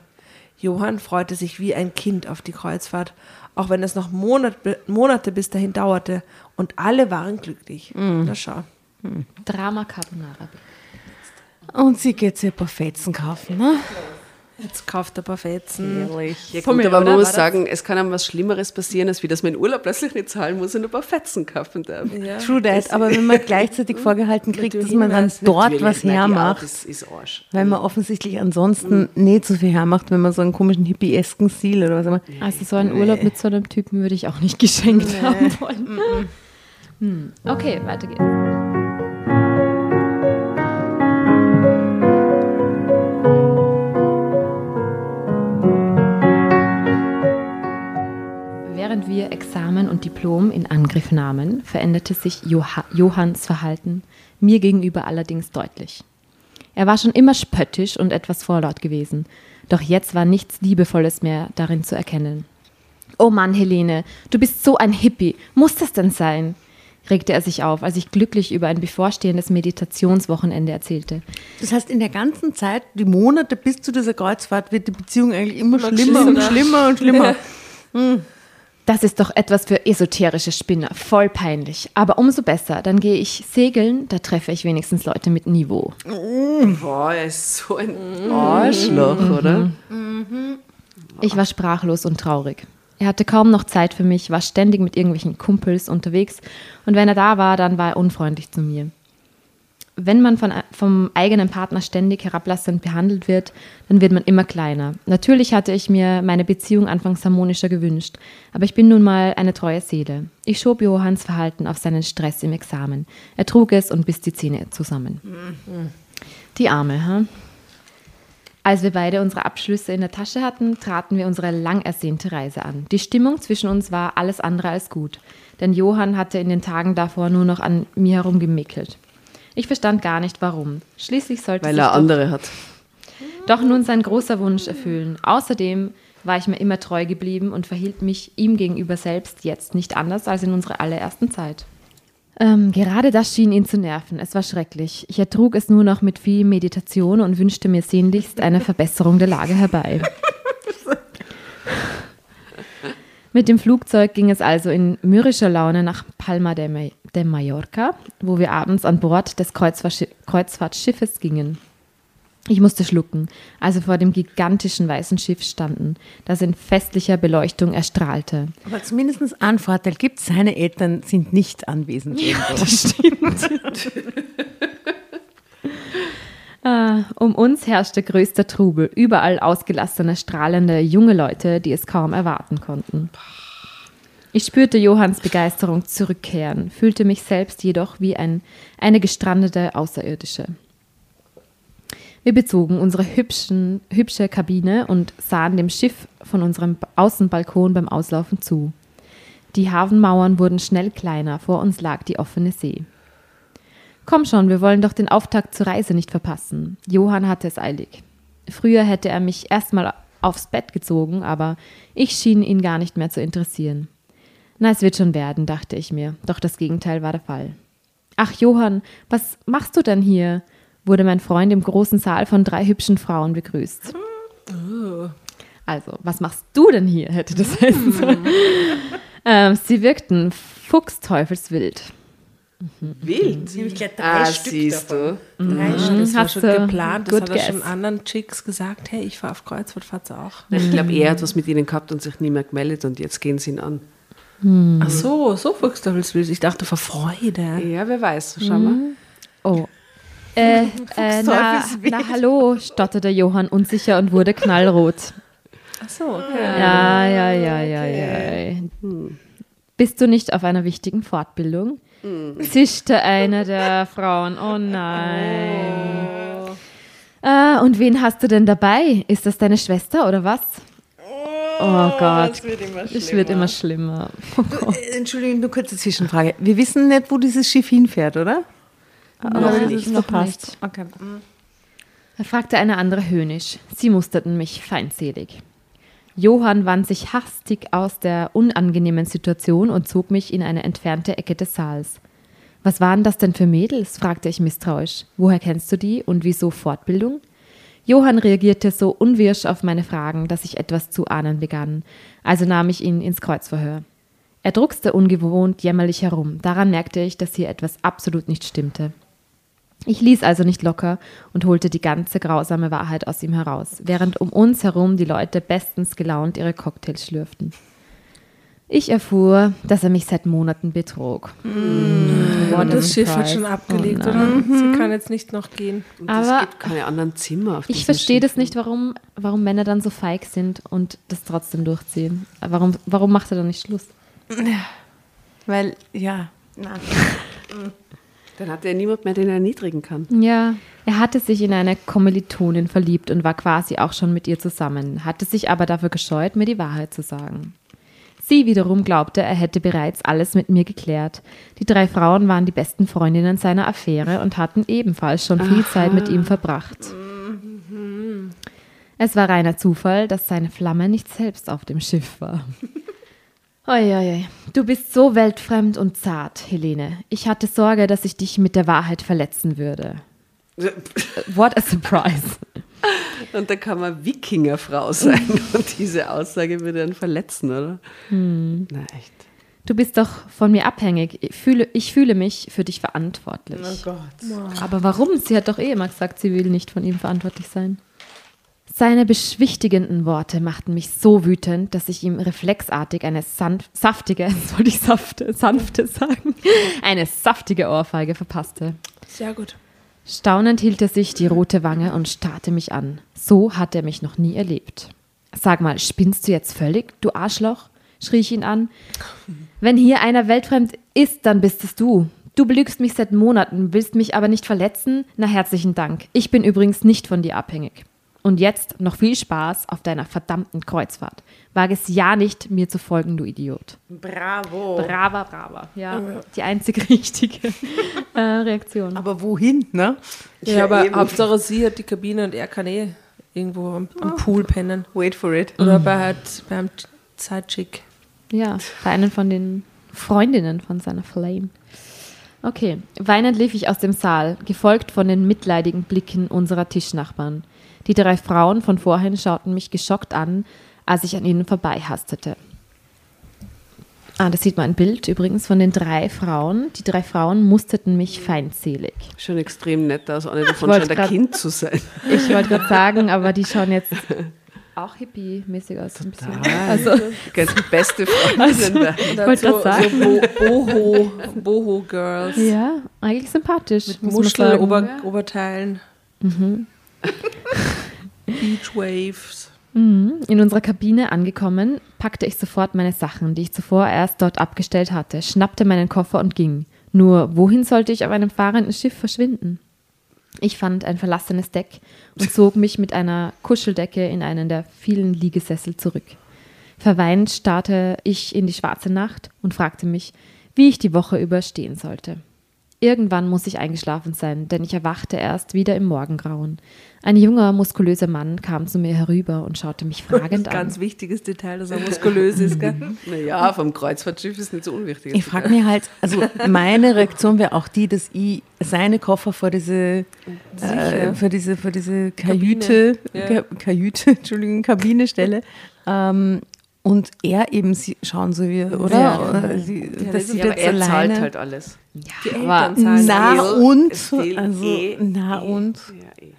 Johann freute sich wie ein Kind auf die Kreuzfahrt, auch wenn es noch Monat, Monate bis dahin dauerte, und alle waren glücklich. Na schau. Drama Carbonara. Und sie geht sich ein paar Fetzen kaufen, ne? Jetzt kauft er ein paar Fetzen. Ja, Von gut, mir, aber man oder? muss War das- sagen, es kann einem was Schlimmeres passieren, als wie dass man in Urlaub plötzlich nicht zahlen muss und ein paar Fetzen kaufen darf. Ja. True that. Aber wenn man gleichzeitig vorgehalten kriegt, dass man dann dort was hermacht, ist, ist Arsch. weil man offensichtlich ansonsten nicht so viel hermacht, wenn man so einen komischen hippie-esken Stil oder was auch immer. Also so einen Urlaub mit so einem Typen würde ich auch nicht geschenkt haben wollen. Hm. Okay, weiter geht's. Während wir Examen und Diplom in Angriff nahmen, veränderte sich Joha Johanns Verhalten mir gegenüber allerdings deutlich. Er war schon immer spöttisch und etwas vorlaut gewesen, doch jetzt war nichts Liebevolles mehr darin zu erkennen. Oh Mann, Helene, du bist so ein Hippie. Muss das denn sein? regte er sich auf, als ich glücklich über ein bevorstehendes Meditationswochenende erzählte. Das heißt, in der ganzen Zeit, die Monate bis zu dieser Kreuzfahrt, wird die Beziehung eigentlich immer Immer schlimmer und schlimmer. schlimmer und schlimmer. Das ist doch etwas für esoterische Spinner, voll peinlich. Aber umso besser, dann gehe ich segeln, da treffe ich wenigstens Leute mit Niveau. Boah, er ist so ein Arschloch, oder? Ich war sprachlos und traurig. Er hatte kaum noch Zeit für mich, war ständig mit irgendwelchen Kumpels unterwegs und wenn er da war, dann war er unfreundlich zu mir. Wenn man von, vom eigenen Partner ständig herablassend behandelt wird, dann wird man immer kleiner. Natürlich hatte ich mir meine Beziehung anfangs harmonischer gewünscht, aber ich bin nun mal eine treue Seele. Ich schob Johanns Verhalten auf seinen Stress im Examen. Er trug es und biss die Zähne zusammen. Die Arme, hm? Als wir beide unsere Abschlüsse in der Tasche hatten, traten wir unsere lang ersehnte Reise an. Die Stimmung zwischen uns war alles andere als gut, denn Johann hatte in den Tagen davor nur noch an mir herumgemickelt. Ich verstand gar nicht warum. Schließlich sollte Weil sich er doch, andere hat. doch nun sein großer Wunsch erfüllen. Außerdem war ich mir immer treu geblieben und verhielt mich ihm gegenüber selbst jetzt nicht anders als in unserer allerersten Zeit. Ähm, gerade das schien ihn zu nerven. Es war schrecklich. Ich ertrug es nur noch mit viel Meditation und wünschte mir sehnlichst eine Verbesserung der Lage herbei. Mit dem Flugzeug ging es also in mürrischer Laune nach Palma de, Ma de Mallorca, wo wir abends an Bord des Kreuzfahrtschi Kreuzfahrtschiffes gingen. Ich musste schlucken, als wir vor dem gigantischen weißen Schiff standen, das in festlicher Beleuchtung erstrahlte. Aber zumindest einen Vorteil gibt seine Eltern sind nicht anwesend. irgendwo. Das stimmt. Ah, um uns herrschte größter Trubel, überall ausgelassene, strahlende junge Leute, die es kaum erwarten konnten. Ich spürte Johanns Begeisterung zurückkehren, fühlte mich selbst jedoch wie ein, eine gestrandete Außerirdische. Wir bezogen unsere hübschen, hübsche Kabine und sahen dem Schiff von unserem Außenbalkon beim Auslaufen zu. Die Hafenmauern wurden schnell kleiner, vor uns lag die offene See. Komm schon, wir wollen doch den Auftakt zur Reise nicht verpassen. Johann hatte es eilig. Früher hätte er mich erstmal aufs Bett gezogen, aber ich schien ihn gar nicht mehr zu interessieren. Na, es wird schon werden, dachte ich mir, doch das Gegenteil war der Fall. Ach, Johann, was machst du denn hier? wurde mein Freund im großen Saal von drei hübschen Frauen begrüßt. Also, was machst du denn hier? hätte das heißen sollen. ähm, sie wirkten fuchsteufelswild. Wild. Nämlich gleich drei Ah, Stück siehst du. Drei Das Stück. war Hast schon du geplant, das hat er schon anderen Chicks gesagt, hey, ich fahre auf Kreuzfahrt, fahrt auch. Ich glaube, er hat was mit ihnen gehabt und sich nie mehr gemeldet und jetzt gehen sie ihn an. Ach so, so Fuchsteufelswild. Ich dachte vor Freude. Ja, wer weiß. Schau mal. Oh. Äh, äh, na, na hallo, stotterte Johann unsicher und wurde knallrot. Ach so, okay. Ja, ja, ja, ja, ja. Bist du nicht auf einer wichtigen Fortbildung? Zischte eine der Frauen. Oh nein. Ah, und wen hast du denn dabei? Ist das deine Schwester oder was? Oh Gott. Es wird immer Es wird immer schlimmer. Du, äh, Entschuldigung, nur kurze Zwischenfrage. Wir wissen nicht, wo dieses Schiff hinfährt, oder? Nein, das ist noch verpasst. nicht. Okay. Da fragte eine andere höhnisch. Sie musterten mich feindselig. Johann wand sich hastig aus der unangenehmen Situation und zog mich in eine entfernte Ecke des Saals. Was waren das denn für Mädels? fragte ich misstrauisch. Woher kennst du die und wieso Fortbildung? Johann reagierte so unwirsch auf meine Fragen, dass ich etwas zu ahnen begann. Also nahm ich ihn ins Kreuzverhör. Er druckste ungewohnt jämmerlich herum. Daran merkte ich, dass hier etwas absolut nicht stimmte. Ich ließ also nicht locker und holte die ganze grausame Wahrheit aus ihm heraus, während um uns herum die Leute bestens gelaunt ihre Cocktails schlürften. Ich erfuhr, dass er mich seit Monaten betrog. Und das Schiff hat schon abgelegt, Oh oder? Sie kann jetzt nicht noch gehen. Und Aber es gibt keine anderen Zimmer auf Ich verstehe das nicht, warum, warum Männer dann so feig sind und das trotzdem durchziehen. Warum, warum macht er dann nicht Schluss? Weil, ja. Na. Dann hat er niemand mehr, den er erniedrigen kann. Ja, er hatte sich in eine Kommilitonin verliebt und war quasi auch schon mit ihr zusammen, hatte sich aber dafür gescheut, mir die Wahrheit zu sagen. Sie wiederum glaubte, er hätte bereits alles mit mir geklärt. Die drei Frauen waren die besten Freundinnen seiner Affäre und hatten ebenfalls schon viel Zeit mit ihm verbracht. Es war reiner Zufall, dass seine Flamme nicht selbst auf dem Schiff war. Uiuiui. Du bist so weltfremd und zart, Helene. Ich hatte Sorge, dass ich dich mit der Wahrheit verletzen würde. What a surprise. Und da kann man Wikingerfrau sein und diese Aussage würde dann verletzen, oder? Hm. Na echt. Du bist doch von mir abhängig. Ich fühle, ich fühle mich für dich verantwortlich. Gott. Aber warum? Sie hat doch eh immer gesagt, sie will nicht von ihm verantwortlich sein. Seine beschwichtigenden Worte machten mich so wütend, dass ich ihm reflexartig eine sanf saftige, wollte ich safte, sanfte sagen, eine saftige Ohrfeige verpasste. Sehr gut. Staunend hielt er sich die rote Wange und starrte mich an. So hat er mich noch nie erlebt. Sag mal, spinnst du jetzt völlig, du Arschloch? schrie ich ihn an. Wenn hier einer weltfremd ist, dann bist es du. Du belügst mich seit Monaten, willst mich aber nicht verletzen? Na herzlichen Dank. Ich bin übrigens nicht von dir abhängig. Und jetzt noch viel Spaß auf deiner verdammten Kreuzfahrt. Wage es ja nicht, mir zu folgen, du Idiot. Bravo. Brava, brava. Ja, die einzig richtige äh, Reaktion. Aber wohin, ne? Ja, Ja, aber eben. Hauptsache sie hat die Kabine und er kann eh irgendwo am, am Pool pennen. Wait for it. Oder bei halt beim Zeitchick. Ja, bei einer von den Freundinnen von seiner Flame. Okay, weinend lief ich aus dem Saal, gefolgt von den mitleidigen Blicken unserer Tischnachbarn. Die drei Frauen von vorhin schauten mich geschockt an, als ich an ihnen vorbeihastete. Ah, da sieht man ein Bild übrigens von den drei Frauen. Die drei Frauen musterten mich feindselig. Schon extrem nett aus, ohne davon der grad- Kind zu sein. Ich wollte gerade sagen, aber die schauen jetzt auch hippie-mäßig aus. Ein bisschen. Also, Ganz beste Freundin da. Und wollte so, grad so Bo Boho, Boho Girls. ja, eigentlich sympathisch. Muschel, sagen. Ober Oberteilen. Beach Waves. Mhm. In unserer Kabine angekommen, packte ich sofort meine Sachen, die ich zuvor erst dort abgestellt hatte, schnappte meinen Koffer und ging. Nur, wohin sollte ich auf einem fahrenden Schiff verschwinden? Ich fand ein verlassenes Deck und zog mich mit einer Kuscheldecke in einen der vielen Liegesessel zurück. Verweint starrte ich in die schwarze Nacht und fragte mich, wie ich die Woche überstehen sollte. Irgendwann muss ich eingeschlafen sein, denn ich erwachte erst wieder im Morgengrauen. Ein junger, muskulöser Mann kam zu mir herüber und schaute mich Das fragend ist ein ganz an. wichtiges Detail, dass er muskulös ist. Gell? Naja, vom Kreuzfahrtschiff ist nicht so unwichtig. Ich frage mich halt, also meine Reaktion wäre auch die, dass ich seine Koffer vor diese, äh, vor diese, vor diese Kajüte, Kabine, ja. Ka Kajüte, Entschuldigung, Kabine stelle. Ähm, und er eben sie schauen so wie, oder? Ja. Oder sie, ja, aber jetzt er zahlt alleine. halt alles. Die aber Eltern zahlen Na das. und, also, eh, na eh. und. Ja, eh.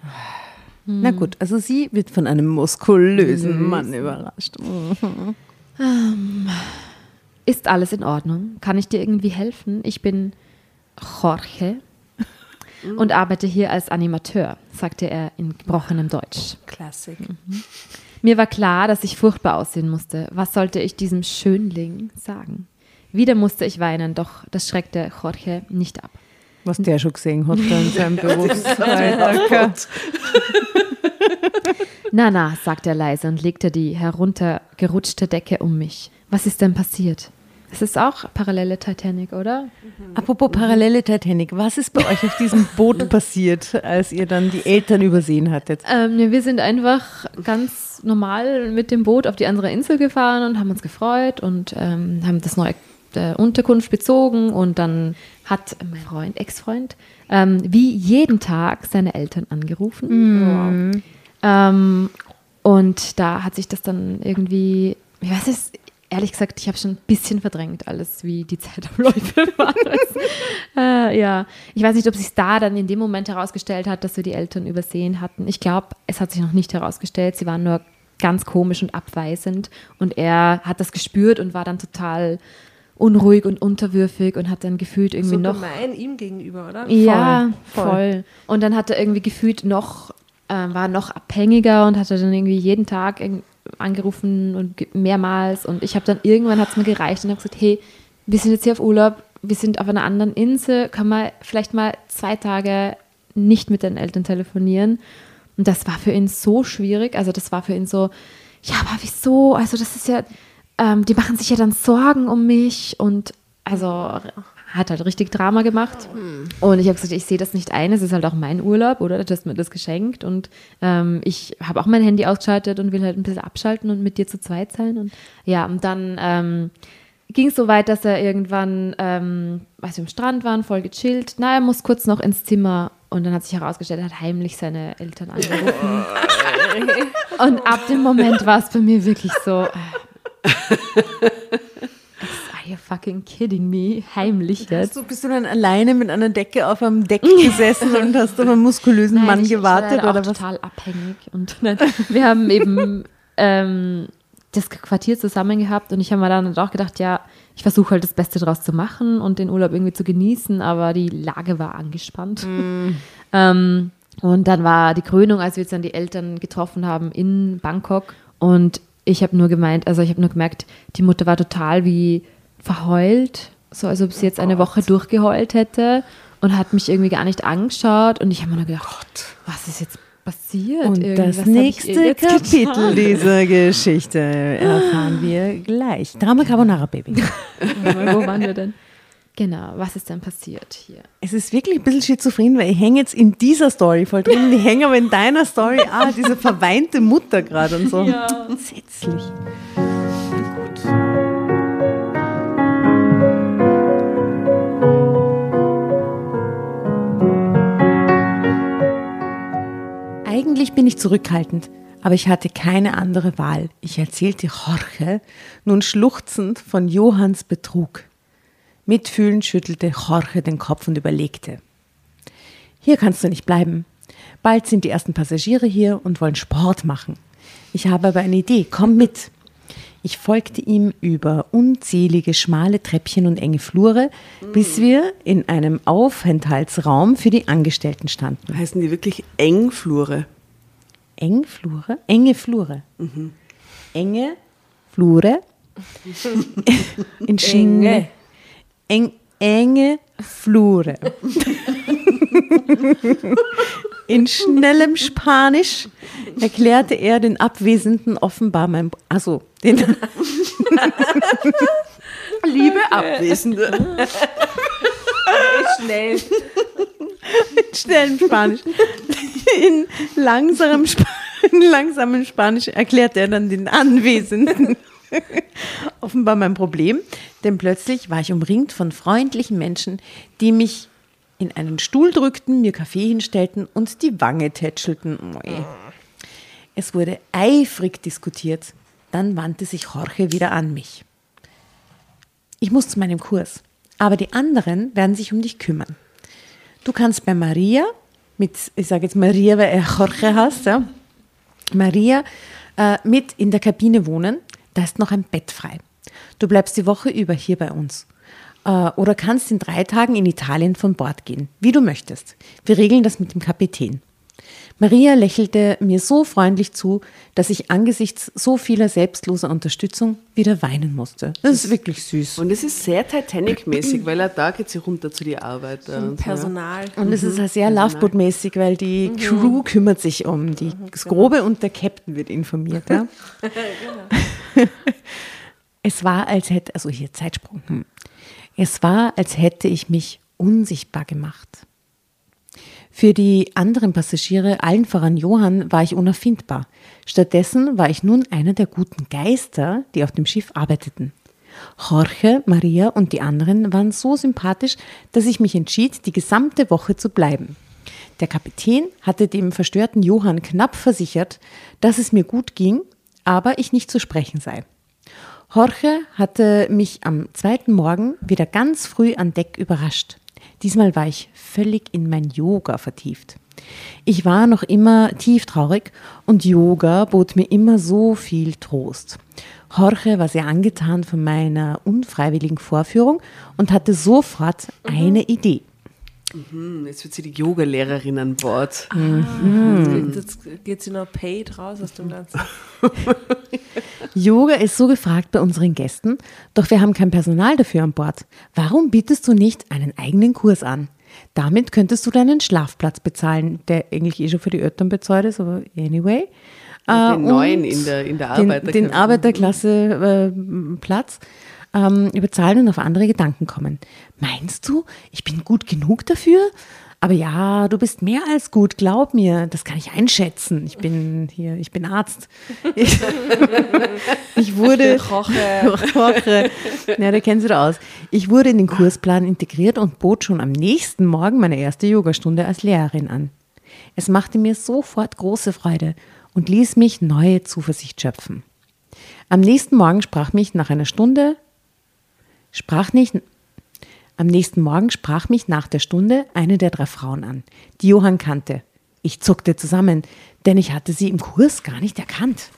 Na gut, also sie wird von einem muskulösen Mann überrascht. Ist alles in Ordnung? Kann ich dir irgendwie helfen? Ich bin Jorge und arbeite hier als Animateur, sagte er in gebrochenem Deutsch. Klassik. Mir war klar, dass ich furchtbar aussehen musste. Was sollte ich diesem Schönling sagen? Wieder musste ich weinen, doch das schreckte Jorge nicht ab. Was der schon gesehen hat in seinem Berufsalltag. Na, na, sagte er leise und legte die heruntergerutschte Decke um mich. Was ist denn passiert? Es ist auch parallele Titanic, oder? Apropos parallele Titanic, was ist bei euch auf diesem Boot passiert, als ihr dann die Eltern übersehen hattet? Ähm, ja, wir sind einfach ganz normal mit dem Boot auf die andere Insel gefahren und haben uns gefreut und ähm, haben das neue äh, Unterkunft bezogen und dann hat mein Freund, Ex-Freund, ähm, wie jeden Tag seine Eltern angerufen. Wow. Ähm, und da hat sich das dann irgendwie, ich weiß es, ehrlich gesagt, ich habe schon ein bisschen verdrängt alles, wie die Zeitabläufe waren. äh, ja, ich weiß nicht, ob sich da dann in dem Moment herausgestellt hat, dass wir die Eltern übersehen hatten. Ich glaube, es hat sich noch nicht herausgestellt. Sie waren nur ganz komisch und abweisend und er hat das gespürt und war dann total unruhig und unterwürfig und hat dann gefühlt irgendwie so noch gemein ihm gegenüber, oder? ja, Voll, voll. Und dann hat er irgendwie gefühlt noch, äh, war noch abhängiger und hat dann irgendwie jeden Tag irg- angerufen und mehrmals. Und ich habe dann irgendwann hat es mir gereicht und habe gesagt, hey, wir sind jetzt hier auf Urlaub, wir sind auf einer anderen Insel, kann man vielleicht mal zwei Tage nicht mit den Eltern telefonieren. Und das war für ihn so schwierig. Also das war für ihn so, ja, aber wieso? Also das ist ja, ähm, die machen sich ja dann Sorgen um mich und also hat halt richtig Drama gemacht. Und ich habe gesagt, ich sehe das nicht ein, es ist halt auch mein Urlaub, oder? Du hast mir das geschenkt und ähm, ich habe auch mein Handy ausgeschaltet und will halt ein bisschen abschalten und mit dir zu zweit sein. Und ja, und dann ähm, ging es so weit, dass er irgendwann, ähm, als wir am Strand waren, voll gechillt. Na, er muss kurz noch ins Zimmer und dann hat sich herausgestellt, er hat heimlich seine Eltern angerufen. und ab dem Moment war es bei mir wirklich so. Äh, Are you fucking kidding me? Heimlich jetzt. So bist du dann alleine mit einer Decke auf einem Deck gesessen und hast auf einen muskulösen Mann ich, gewartet ich war oder auch was? total abhängig. Und nein, wir haben eben ähm, das Quartier zusammen gehabt und ich habe mir dann auch gedacht, ja, ich versuche halt das Beste draus zu machen und den Urlaub irgendwie zu genießen, aber die Lage war angespannt. Ähm, und dann war die Krönung, als wir jetzt dann die Eltern getroffen haben in Bangkok und ich habe nur gemeint, also ich habe nur gemerkt, die Mutter war total wie verheult, so als ob sie jetzt eine Woche durchgeheult hätte und hat mich irgendwie gar nicht angeschaut und ich habe mir nur gedacht, was ist jetzt passiert? Und Irgendwie, das nächste Kapitel getan? dieser Geschichte erfahren wir gleich. Drama Carbonara Baby. Wo waren wir denn? Genau, was ist denn passiert hier? Es ist wirklich ein bisschen schizophren, weil ich hänge jetzt in dieser Story voll drin ich hänge aber in deiner Story, ah, diese verweinte Mutter gerade und so. Entsetzlich. Eigentlich bin ich zurückhaltend, aber ich hatte keine andere Wahl. Ich erzählte Jorge nun schluchzend von Johanns Betrug. Mitfühlend schüttelte Jorge den Kopf und überlegte. Hier kannst du nicht bleiben. Bald sind die ersten Passagiere hier und wollen Sport machen. Ich habe aber eine Idee, komm mit. Ich folgte ihm über unzählige schmale Treppchen und enge Flure, bis wir in einem Aufenthaltsraum für die Angestellten standen. Heißen die wirklich Engflure? Eng Flure? Enge Flure. Enge Flure. In Schinge. Eng, enge Flure. In schnellem Spanisch erklärte er den Abwesenden offenbar mein, also den, Liebe Abwesende. Schnell. schnellem Spanisch. In langsamem, Sp in langsamem Spanisch erklärte er dann den Anwesenden offenbar mein Problem, denn plötzlich war ich umringt von freundlichen Menschen, die mich in einen Stuhl drückten, mir Kaffee hinstellten und die Wange tätschelten. Es wurde eifrig diskutiert. Dann wandte sich Jorge wieder an mich. Ich muss zu meinem Kurs, aber die anderen werden sich um dich kümmern. Du kannst bei Maria, mit, ich sage jetzt Maria, weil er Jorge heißt, ja, Maria, äh, mit in der Kabine wohnen. Da ist noch ein Bett frei. Du bleibst die Woche über hier bei uns. Äh, oder kannst in drei Tagen in Italien von Bord gehen, wie du möchtest. Wir regeln das mit dem Kapitän. Maria lächelte mir so freundlich zu, dass ich angesichts so vieler selbstloser Unterstützung wieder weinen musste. Das ist wirklich süß. Und es ist sehr Titanic-mäßig, weil er da geht sie runter zu die Arbeit. und so. Personal. Und es ist halt sehr Loveboat-mäßig, weil die Crew kümmert sich um die, das Grobe und der Captain wird informiert. Ja? Es war, als hätte, also hier Zeitsprung. Hm. Es war, als hätte ich mich unsichtbar gemacht. Für die anderen Passagiere, allen voran Johann, war ich unerfindbar. Stattdessen war ich nun einer der guten Geister, die auf dem Schiff arbeiteten. Jorge, Maria und die anderen waren so sympathisch, dass ich mich entschied, die gesamte Woche zu bleiben. Der Kapitän hatte dem verstörten Johann knapp versichert, dass es mir gut ging, aber ich nicht zu sprechen sei. Jorge hatte mich am zweiten Morgen wieder ganz früh an Deck überrascht. Diesmal war ich völlig in mein Yoga vertieft. Ich war noch immer tief traurig und Yoga bot mir immer so viel Trost. Jorge war sehr angetan von meiner unfreiwilligen Vorführung und hatte sofort eine Idee. Mhm, jetzt wird sie die Yoga-Lehrerin an Bord. Mhm. Jetzt geht sie noch paid raus aus dem Ganzen. Yoga ist so gefragt bei unseren Gästen, doch wir haben kein Personal dafür an Bord. Warum bietest du nicht einen eigenen Kurs an? Damit könntest du deinen Schlafplatz bezahlen, der eigentlich eh schon für die Eltern bezahlt ist, aber anyway. Den Äh, neuen und in der, in der den, Arbeiterklasse. den Arbeiterklasse äh, Platz ähm, und auf andere Gedanken kommen. Meinst du, ich bin gut genug dafür? Aber ja, du bist mehr als gut, glaub mir, das kann ich einschätzen. Ich bin hier, ich bin Arzt. Ich, ich wurde Koche. Koche. Ja, da kennen Sie da aus. Ich wurde in den Kursplan integriert und bot schon am nächsten Morgen meine erste Yogastunde als Lehrerin an. Es machte mir sofort große Freude und ließ mich neue Zuversicht schöpfen. Am nächsten Morgen sprach mich nach einer Stunde, sprach nicht, am nächsten Morgen sprach mich nach der Stunde eine der drei Frauen an, die Johann kannte. Ich zuckte zusammen, denn ich hatte sie im Kurs gar nicht erkannt.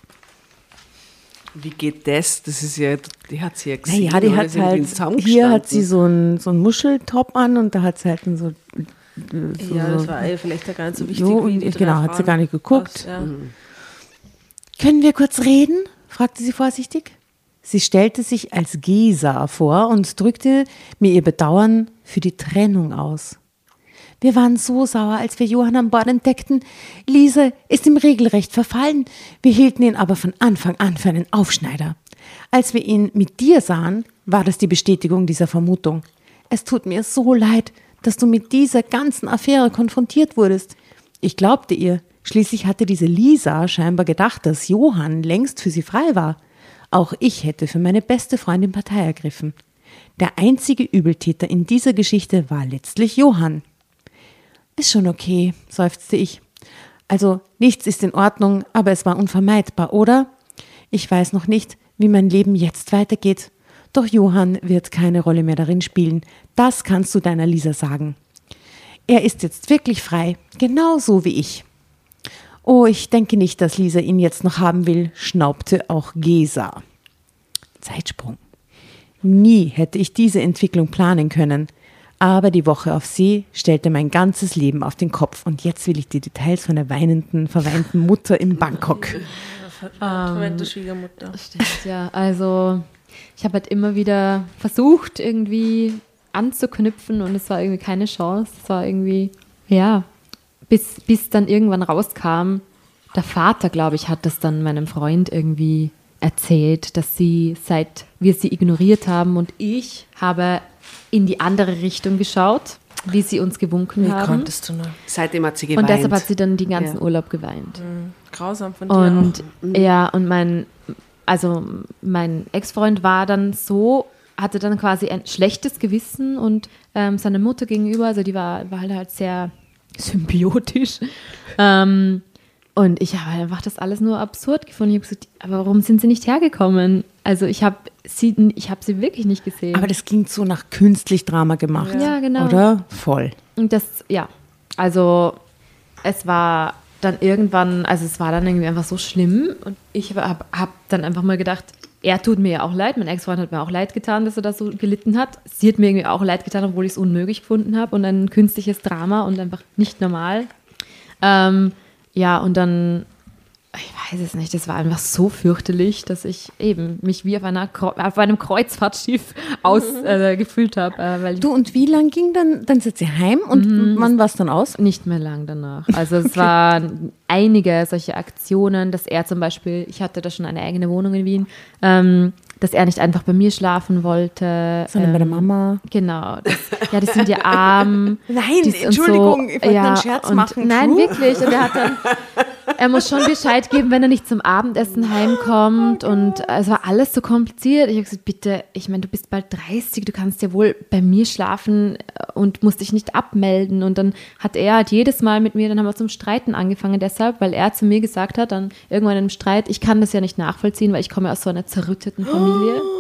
Wie geht das? Das ist ja, die hat sie ja gesehen. Naja, die hat halt, hier hat sie so einen so einen Muscheltop an und da hat sie halt so, so Ja, das war vielleicht ja gar nicht so wichtig. So, wie die drei genau, hat sie gar nicht geguckt. aus- ja. Können wir kurz reden? fragte sie vorsichtig. Sie stellte sich als Gesa vor und drückte mir ihr Bedauern für die Trennung aus. Wir waren so sauer, als wir Johann an Bord entdeckten. Lisa ist ihm regelrecht verfallen. Wir hielten ihn aber von Anfang an für einen Aufschneider. Als wir ihn mit dir sahen, war das die Bestätigung dieser Vermutung. Es tut mir so leid, dass du mit dieser ganzen Affäre konfrontiert wurdest. Ich glaubte ihr. Schließlich hatte diese Lisa scheinbar gedacht, dass Johann längst für sie frei war. Auch ich hätte für meine beste Freundin Partei ergriffen. Der einzige Übeltäter in dieser Geschichte war letztlich Johann. Ist schon okay, seufzte ich. Also, nichts ist in Ordnung, aber es war unvermeidbar, oder? Ich weiß noch nicht, wie mein Leben jetzt weitergeht. Doch Johann wird keine Rolle mehr darin spielen. Das kannst du deiner Lisa sagen. Er ist jetzt wirklich frei, genauso wie ich. Oh, ich denke nicht, dass Lisa ihn jetzt noch haben will, schnaubte auch Gesa. Zeitsprung. Nie hätte ich diese Entwicklung planen können. Aber die Woche auf See stellte mein ganzes Leben auf den Kopf und jetzt will ich die Details von der weinenden, verweinten Mutter in Bangkok. Verwandte Schwiegermutter. Stimmt, ja. Also ich habe halt immer wieder versucht, irgendwie anzuknüpfen und es war irgendwie keine Chance. Es war irgendwie, ja, bis, bis dann irgendwann rauskam, der Vater, glaube ich, hat das dann meinem Freund irgendwie erzählt, dass sie, seit wir sie ignoriert haben und ich habe in die andere Richtung geschaut, wie sie uns gewunken Wie haben. konntest du nur? Seitdem hat sie geweint. Und deshalb hat sie dann den ganzen Ja. Urlaub geweint. Grausam von dir. Und ja, und mein, also mein Ex-Freund war dann so, hatte dann quasi ein schlechtes Gewissen und ähm, seiner Mutter gegenüber, also die war, war halt, halt sehr symbiotisch. Ähm, und ich habe einfach das alles nur absurd gefunden. Ich habe gesagt, aber warum sind sie nicht hergekommen? Also ich habe sie, ich habe sie wirklich nicht gesehen. Aber das klingt so nach künstlich Drama gemacht. Ja, genau. Oder? Voll. Und das, ja, also es war dann irgendwann, also es war dann irgendwie einfach so schlimm und ich habe hab dann einfach mal gedacht, er tut mir ja auch leid, mein Ex-Freund hat mir auch leid getan, dass er da so gelitten hat. Sie hat mir irgendwie auch leid getan, obwohl ich es unmöglich gefunden habe und ein künstliches Drama und einfach nicht normal. Ähm, ja, und dann, ich weiß es nicht, das war einfach so fürchterlich, dass ich eben mich wie auf, einer, auf einem Kreuzfahrtschiff aus, äh, gefühlt habe, äh, Du, und wie lang ging dann, dann sind sie heim und Mhm. wann war es dann aus? Nicht mehr lang danach. Also es waren einige solche Aktionen, dass er zum Beispiel, ich hatte da schon eine eigene Wohnung in Wien, ähm, dass er nicht einfach bei mir schlafen wollte. Sondern bei der Mama. Genau. Das, ja, die sind ja arm. Nein, Entschuldigung, ich wollte ja, einen Scherz machen. Nein, wirklich. Und er hat dann, er muss schon Bescheid geben, wenn er nicht zum Abendessen heimkommt. Und es war alles so kompliziert. Ich habe gesagt, bitte, ich meine, du bist bald 30, du kannst ja wohl bei mir schlafen und musst dich nicht abmelden. Und dann hat er halt jedes Mal mit mir, dann haben wir zum Streiten angefangen deshalb, weil er zu mir gesagt hat, dann irgendwann im Streit, ich kann das ja nicht nachvollziehen, weil ich komme aus so einer zerrütteten Familie.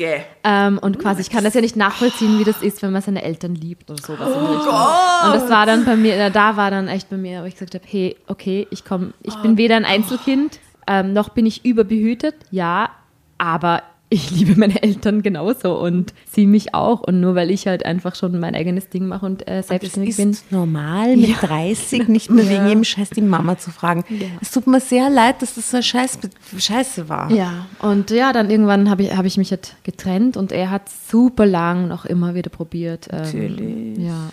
Gäh. Ähm, und quasi, ich kann das ja nicht nachvollziehen, wie das ist, wenn man seine Eltern liebt oder sowas. die Richtung. Und das war dann bei mir, äh, da war dann echt bei mir, wo ich gesagt habe, hey, okay, ich komme, ich bin weder ein Einzelkind, ähm, noch bin ich überbehütet, ja, aber ich liebe meine Eltern genauso und sie mich auch. Und nur weil ich halt einfach schon mein eigenes Ding mache und äh, Das selbstständig bin. ist normal, mit 30 nicht mehr wegen jedem Scheiß die Mama zu fragen. Es tut mir sehr leid, dass das so eine Scheiß Scheiße war. Ja, und ja, dann irgendwann habe ich, hab ich mich halt getrennt und er hat super lang noch immer wieder probiert. Ähm, Natürlich. Ja.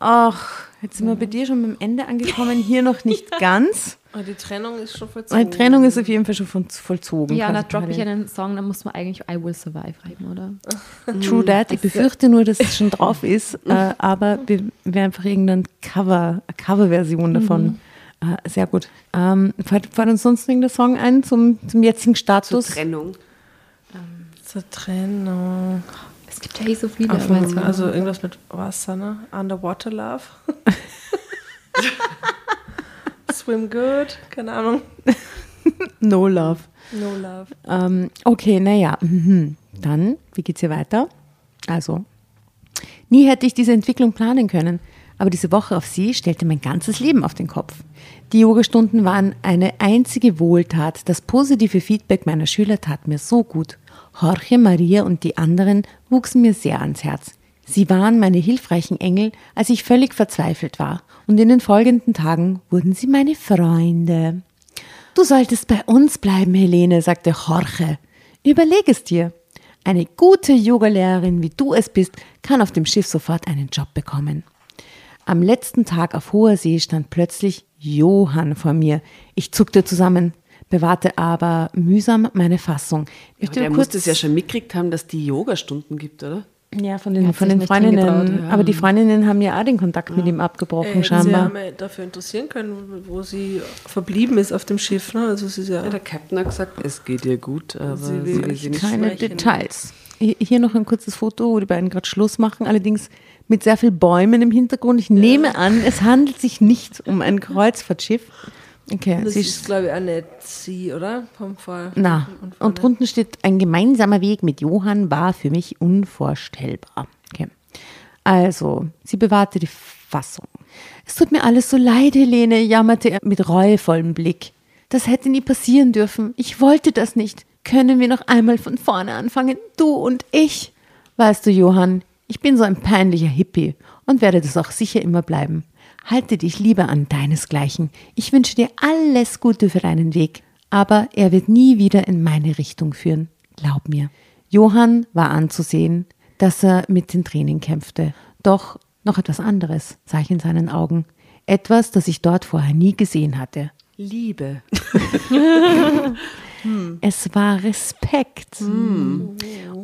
Ach, jetzt sind wir bei dir schon beim Ende angekommen, hier noch nicht ganz. Aber die Trennung ist schon vollzogen. Die Trennung ist auf jeden Fall schon vollzogen. Ja, da droppe ich einen Song, da muss man eigentlich I Will Survive reiben, oder? True That. Ich befürchte nur, dass es schon drauf ist, äh, aber wir werden einfach irgendeine Cover, eine Coverversion davon. Äh, sehr gut. Ähm, fällt, fällt uns sonst irgendein Song ein zum, zum jetzigen Zur Status? Trennung. Zur Trennung. Es gibt ja eh so viele. Auf also irgendwas mit Wasser, ne? Underwater Love. Swim Good, keine Ahnung. No Love. No Love. Ähm, okay, naja. Mhm. Dann, wie geht's hier weiter? Also, nie hätte ich diese Entwicklung planen können, aber diese Woche auf sie stellte mein ganzes Leben auf den Kopf. Die Yogastunden waren eine einzige Wohltat. Das positive Feedback meiner Schüler tat mir so gut. Jorge, Maria und die anderen wuchsen mir sehr ans Herz. Sie waren meine hilfreichen Engel, als ich völlig verzweifelt war. Und in den folgenden Tagen wurden sie meine Freunde. Du solltest bei uns bleiben, Helene, sagte Jorge. Überleg es dir. Eine gute Yogalehrerin, wie du es bist, kann auf dem Schiff sofort einen Job bekommen. Am letzten Tag auf hoher See stand plötzlich Johann vor mir. Ich zuckte zusammen, bewahrte aber mühsam meine Fassung. Ich Ja, der muss das ja schon mitgekriegt haben, dass die Yogastunden gibt, oder? Ja, von den, von den Freundinnen. ja. Aber die Freundinnen haben ja auch den Kontakt mit ihm abgebrochen, Sie scheinbar. haben ja dafür interessieren können, wo sie verblieben ist auf dem Schiff. Ne? Also sie ist ja, Ja, der Captain hat gesagt, es geht ihr gut, aber Sie sie will will, sie nicht Keine sprechen. Details. Hier hier noch ein kurzes Foto, wo die beiden gerade Schluss machen, allerdings mit sehr viel Bäumen im Hintergrund. Ich nehme an, es handelt sich nicht um ein Kreuzfahrtschiff. Okay, das sie ist, glaube ich, auch nicht sie, oder? Vom Vor Na, und und drunten steht, ein gemeinsamer Weg mit Johann war für mich unvorstellbar. Okay. Also, sie bewahrte die Fassung. Es tut mir alles so leid, Helene, jammerte er mit reuevollem Blick. Das hätte nie passieren dürfen. Ich wollte das nicht. Können wir noch einmal von vorne anfangen? Du und ich. Weißt du, Johann, ich bin so ein peinlicher Hippie und werde das auch sicher immer bleiben. Halte dich lieber an deinesgleichen. Ich wünsche dir alles Gute für deinen Weg, aber er wird nie wieder in meine Richtung führen. Glaub mir. Johann war anzusehen, dass er mit den Tränen kämpfte. Doch noch etwas anderes sah ich in seinen Augen. Etwas, das ich dort vorher nie gesehen hatte. Liebe. Es war Respekt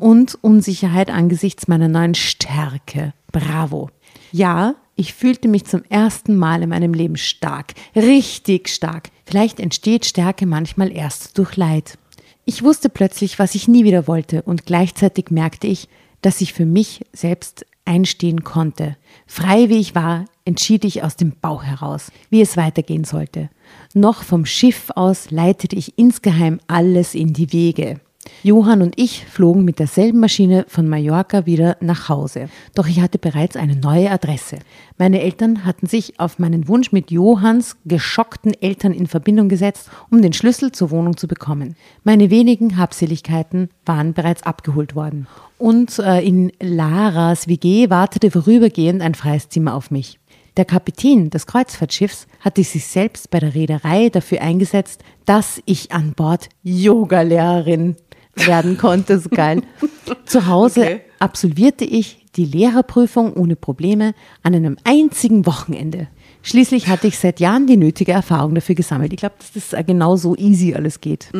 und Unsicherheit angesichts meiner neuen Stärke. Bravo. Ja, ich fühlte mich zum ersten Mal in meinem Leben stark, richtig stark. Vielleicht entsteht Stärke manchmal erst durch Leid. Ich wusste plötzlich, was ich nie wieder wollte und gleichzeitig merkte ich, dass ich für mich selbst einstehen konnte. Frei wie ich war, entschied ich aus dem Bauch heraus, wie es weitergehen sollte. Noch vom Schiff aus leitete ich insgeheim alles in die Wege. Johann und ich flogen mit derselben Maschine von Mallorca wieder nach Hause. Doch ich hatte bereits eine neue Adresse. Meine Eltern hatten sich auf meinen Wunsch mit Johanns geschockten Eltern in Verbindung gesetzt, um den Schlüssel zur Wohnung zu bekommen. Meine wenigen Habseligkeiten waren bereits abgeholt worden. Und äh, in Laras WG wartete vorübergehend ein freies Zimmer auf mich. Der Kapitän des Kreuzfahrtschiffs hatte sich selbst bei der Reederei dafür eingesetzt, dass ich an Bord Yogalehrerin werden konnte. So geil. Zu Hause Okay. absolvierte ich die Lehrerprüfung ohne Probleme an einem einzigen Wochenende. Schließlich hatte ich seit Jahren die nötige Erfahrung dafür gesammelt. Ich glaube, dass das genau so easy alles geht.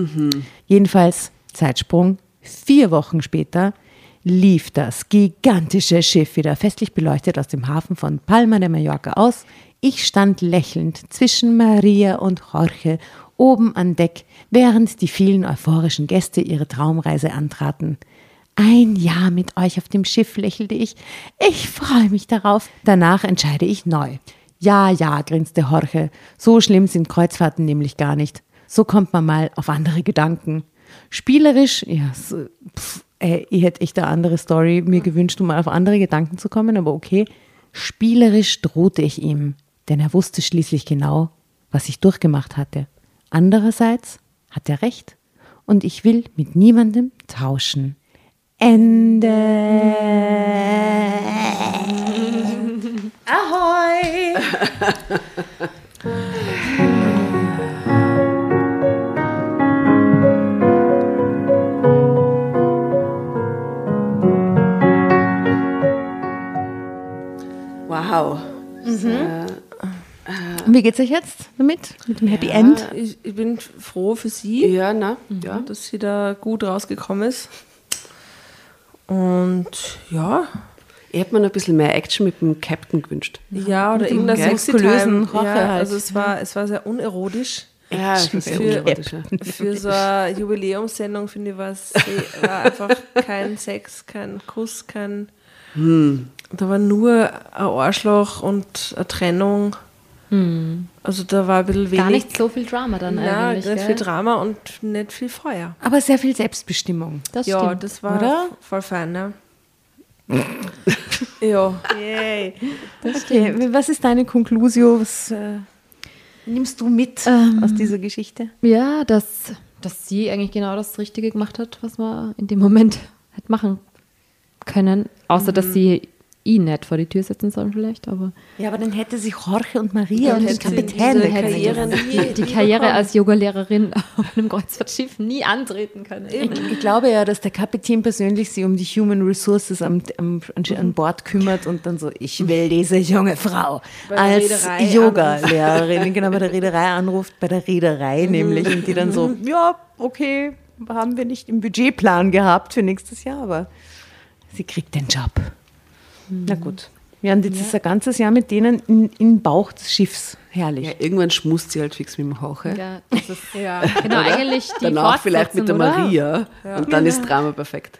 Jedenfalls, Zeitsprung, Vier Wochen später lief das gigantische Schiff wieder festlich beleuchtet aus dem Hafen von Palma de Mallorca aus. Ich stand lächelnd zwischen Maria und Jorge oben an Deck, während die vielen euphorischen Gäste ihre Traumreise antraten. Ein Jahr mit euch auf dem Schiff, lächelte ich. Ich freue mich darauf. Danach entscheide ich neu. Ja, ja, grinste Jorge. So schlimm sind Kreuzfahrten nämlich gar nicht. So kommt man mal auf andere Gedanken. Spielerisch, ja, so, pff, ey, ich hätte echt eine andere Story mir gewünscht, um mal auf andere Gedanken zu kommen, aber okay. Spielerisch drohte ich ihm, denn er wusste schließlich genau, was ich durchgemacht hatte. Andererseits hat er recht und ich will mit niemandem tauschen. Ende. Ahoi! Wow. Und wie geht's euch jetzt damit? Mit dem Happy End? Ich, ich bin froh für sie, Ja, na, ja. dass sie da gut rausgekommen ist. Und ja, Ich hätte mir noch ein bisschen mehr Action mit dem Captain gewünscht. ja, oder sexy muskulösen Ja, halt. also es war, es war sehr unerotisch. Ja, für- erotisch, ja. Für so eine Jubiläumssendung finde ich, war es war einfach kein Sex, kein Kuss, kein. Da war nur ein Arschloch und eine Trennung. Also da war ein bisschen wenig. Gar nicht so viel Drama dann ja, eigentlich. nicht gell? viel Drama und nicht viel Feuer. Aber sehr viel Selbstbestimmung. Das ja, stimmt. das war Oder? voll fein, ne? ja. Yay. Okay, was ist deine Konklusio? Was äh, nimmst du mit aus dieser Geschichte? Ja, dass, dass sie eigentlich genau das Richtige gemacht hat, was man in dem Moment hätte machen können. Außer, dass sie ihn nicht vor die Tür setzen sollen vielleicht, aber Ja, aber dann hätte sich Jorge und Maria und sie Kapitän Karriere die nie Karriere als Yogalehrerin auf einem Kreuzfahrtschiff nie antreten können. Ich glaube ja, dass der Kapitän persönlich sich um die Human Resources am, am, an, an Bord kümmert und dann so, ich will diese junge Frau als Yoga-Lehrerin, genau, bei der Reederei anruft, bei der Reederei nämlich, und die dann so, ja, okay, haben wir nicht im Budgetplan gehabt für nächstes Jahr, aber sie kriegt den Job. Na gut. Ja, und jetzt ist ein ganzes Jahr mit denen in, in Bauch des Schiffs. Herrlich. Ja, irgendwann schmust sie halt fix mit dem Hoche. Ja, das ist genau eigentlich die Danach vielleicht mit der oder? Maria. Und dann ist Drama perfekt.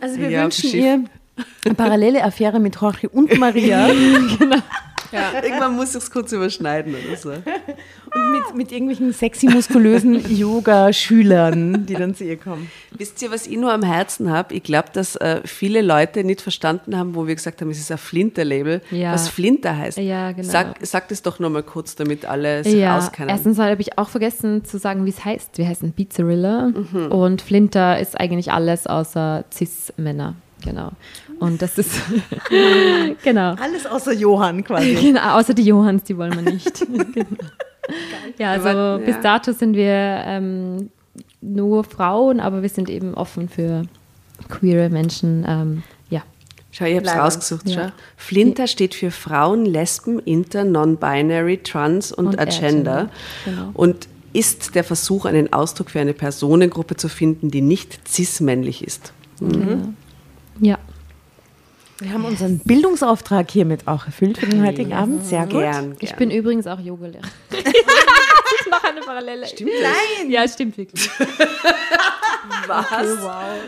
Also wir Ja, wünschen ihr eine parallele Affäre mit Jorge und Maria. Irgendwann muss ich es kurz überschneiden oder so. Und mit, mit irgendwelchen sexy, muskulösen Yoga-Schülern, die dann zu ihr kommen. Wisst ihr, was ich nur am Herzen habe? Ich glaube, dass äh, viele Leute nicht verstanden haben, wo wir gesagt haben, es ist ein Flinter-Label, Ja. was Flinter heißt. Ja, genau. Sag, sag das doch nochmal kurz, damit alle sich Ja, auskennen. erstens habe ich auch vergessen zu sagen, wie es heißt. Wir heißen Pizzarilla Mhm. und Flinter ist eigentlich alles außer Cis-Männer. Genau. Und das ist, genau. Alles außer Johann quasi. genau. Außer die Johanns, die wollen wir nicht. genau. Ja, also Aber, bis ja. dato sind wir ähm, nur Frauen, aber wir sind eben offen für queere Menschen. Ähm, ja. Schau, ich habe es rausgesucht. Ja. Schau. Flinter steht für Frauen, Lesben, Inter, Non-Binary, Trans und, Und Agender. Genau. Und ist der Versuch, einen Ausdruck für eine Personengruppe zu finden, die nicht cis-männlich ist. Ja. Wir haben unseren Bildungsauftrag hiermit auch erfüllt für den heutigen Abend. Sehr gut. Gern, gern. Ich bin übrigens auch Yogalehrer. ich mache eine Parallele. Stimmt Nein! Ja, stimmt wirklich. Was?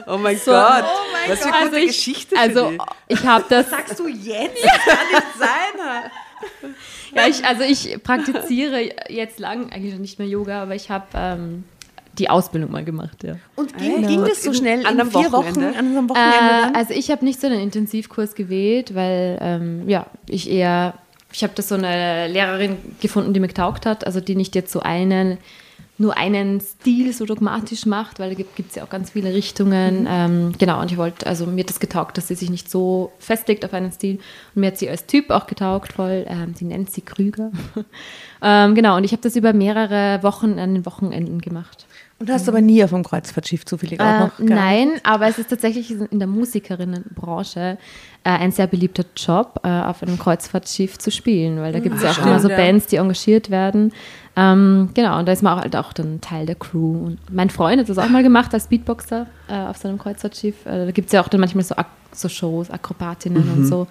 Oh mein Gott. Was für eine gute ich, Geschichte für also ich habe das, Sagst du jetzt? Das kann nicht sein. ja, ich, also ich praktiziere jetzt lang eigentlich schon nicht mehr Yoga, aber ich habe ähm, die Ausbildung mal gemacht, ja. Und ging, ging das so schnell An in einem vier Wochen, Wochenende? an einem Wochenende Äh, also ich habe nicht so einen Intensivkurs gewählt, weil ähm, ja, ich eher, ich habe da so eine Lehrerin gefunden, die mir getaugt hat, also die nicht jetzt so einen, nur einen Stil so dogmatisch macht, weil da gibt es ja auch ganz viele Richtungen. Ähm, genau, und ich wollte, also mir hat das getaugt, dass sie sich nicht so festlegt auf einen Stil. Und mir hat sie als Typ auch getaugt, voll, ähm, sie nennt sie Krüger. ähm, genau, und ich habe das über mehrere Wochen an den Wochenenden gemacht. Und hast aber nie auf dem Kreuzfahrtschiff zufällig auch Äh, noch gearbeitet? nein, aber es ist tatsächlich in der Musikerinnenbranche äh, ein sehr beliebter Job, äh, auf einem Kreuzfahrtschiff zu spielen, weil da gibt es ja auch immer so. Bands, die engagiert werden. Ähm, genau, und da ist man auch, halt auch dann Teil der Crew. Und mein Freund hat das auch mal gemacht als Beatboxer äh, auf seinem Kreuzfahrtschiff. Äh, da gibt es ja auch dann manchmal so, Ak so Shows, Akrobatinnen und so.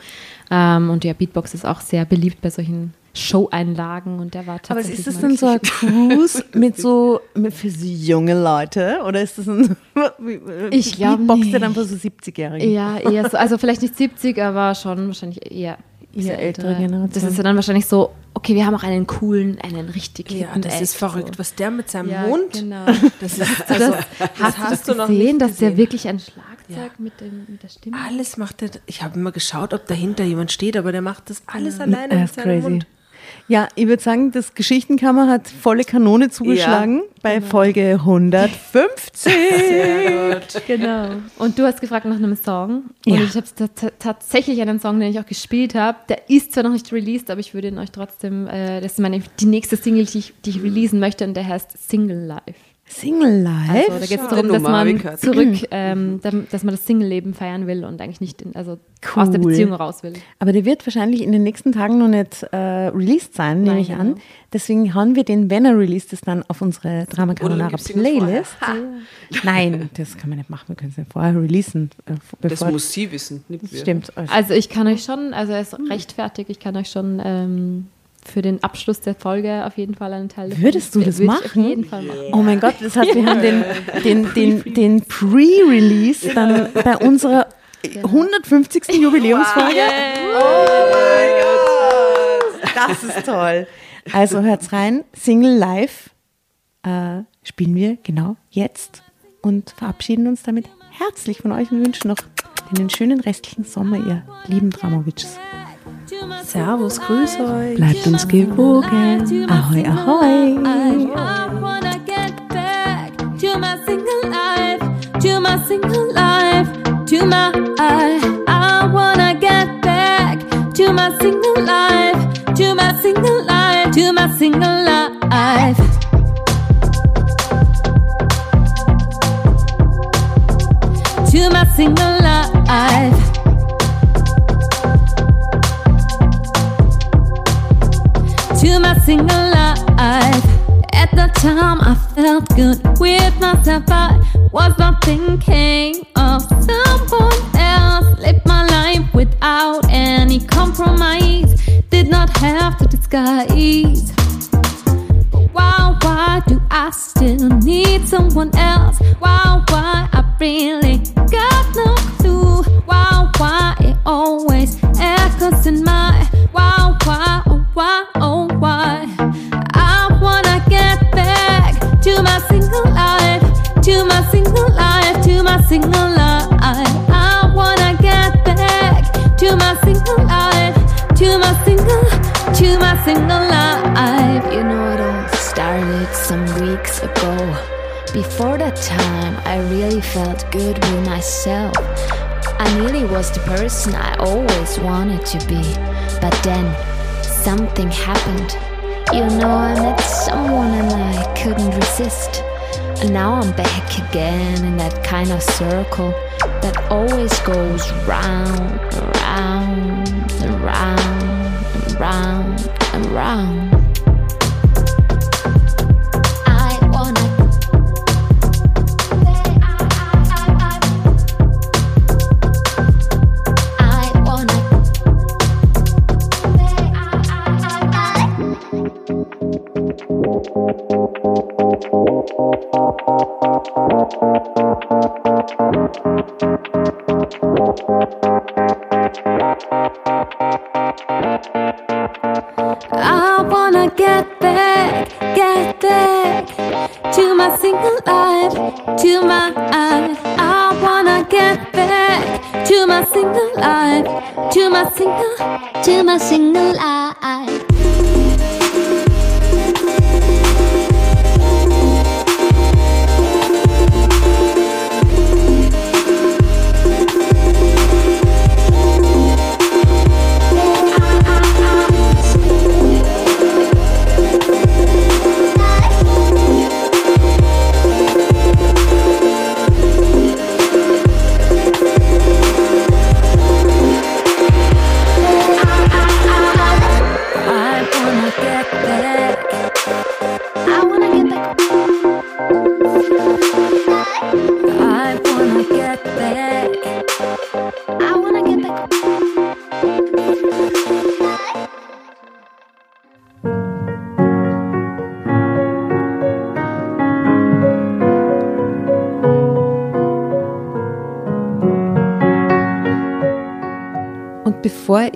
Ähm, und ja, Beatbox ist auch sehr beliebt bei solchen Show-Einlagen und der war Aber tatsächlich ist das dann so ein Cruise mit so mit für so junge Leute oder ist das ein Ich glaub Beatboxt der nicht. dann für so 70-Jährige? Ja, eher so, also vielleicht nicht 70, aber schon wahrscheinlich eher Eher ältere Generation. Das ist ja dann wahrscheinlich so, okay, wir haben auch einen coolen, einen richtig Ja, das Act, ist verrückt, So. was der mit seinem Ja, Mund. genau. Das ist Also, hast, hast du das noch gesehen, nicht dass der gesehen. wirklich ein Schlagzeug mit, dem, mit der Stimme alles macht er. Ich habe immer geschaut, ob dahinter jemand steht, aber der macht das alles Er alleine mit ist seinem crazy. Mund. Ja, ich würde sagen, das Geschichtenkammer hat volle Kanone zugeschlagen bei Folge 150. Genau. Und du hast gefragt nach einem Song. Und Ja. ich habe tatsächlich einen Song, den ich auch gespielt habe. Der ist zwar noch nicht released, aber ich würde ihn euch trotzdem, äh, das ist meine, die nächste Single, die ich, die ich releasen möchte, und der heißt Single Life. Single Live? Also da geht es darum, dass man zurück, ähm, dass man das Single-Leben feiern will und eigentlich nicht in, also aus der Cool. Beziehung raus will. Aber der wird wahrscheinlich in den nächsten Tagen noch nicht äh, released sein, nehme ich an. genau. Deswegen hauen wir den, wenn er released ist, dann auf unsere Drama Carbonara Playlist. Nein, das kann man nicht machen. Wir können es nicht vorher releasen. Äh, Das muss sie wissen, nicht wir. Stimmt. Also, Also ich kann euch schon, also er ist recht fertig, ich kann euch schon ähm, für den Abschluss der Folge auf jeden Fall einen Teil Würdest du das machen? Auf jeden Fall machen. Oh mein Gott, das heißt, wir haben den, den, den, den Pre-Release dann bei unserer 150. Jubiläumsfolge. Oh mein Gott! Das ist toll. Also hört's rein, Single Live äh, spielen wir genau jetzt und verabschieden uns damit herzlich von euch und wünschen noch einen schönen restlichen Sommer, ihr lieben Dramovics. Servus, grüß euch. Bleibt uns gewogen. Ahoi, ahoi. I wanna get back to my single life, to my single life, to my I. I wanna get back to my single life, to my single life, to my single life. To my single life. Single life. At the time, I felt good with myself. I was not thinking of someone else. Lived my life without any compromise. Did not have to disguise. But why, why do I still need someone else? Why, why I really got no clue? Why, why it always to my single life, to my single life. I wanna get back to my single life, to my single, to my single life. You know it all started some weeks ago. Before that time, I really felt good with myself. I nearly was the person I always wanted to be. But then something happened. You know, I met someone and I couldn't resist. And now I'm back again in that kind of circle that always goes round and round and round and round and round. To my single life, to my I. I wanna get back to my single life, to my single, to my single life.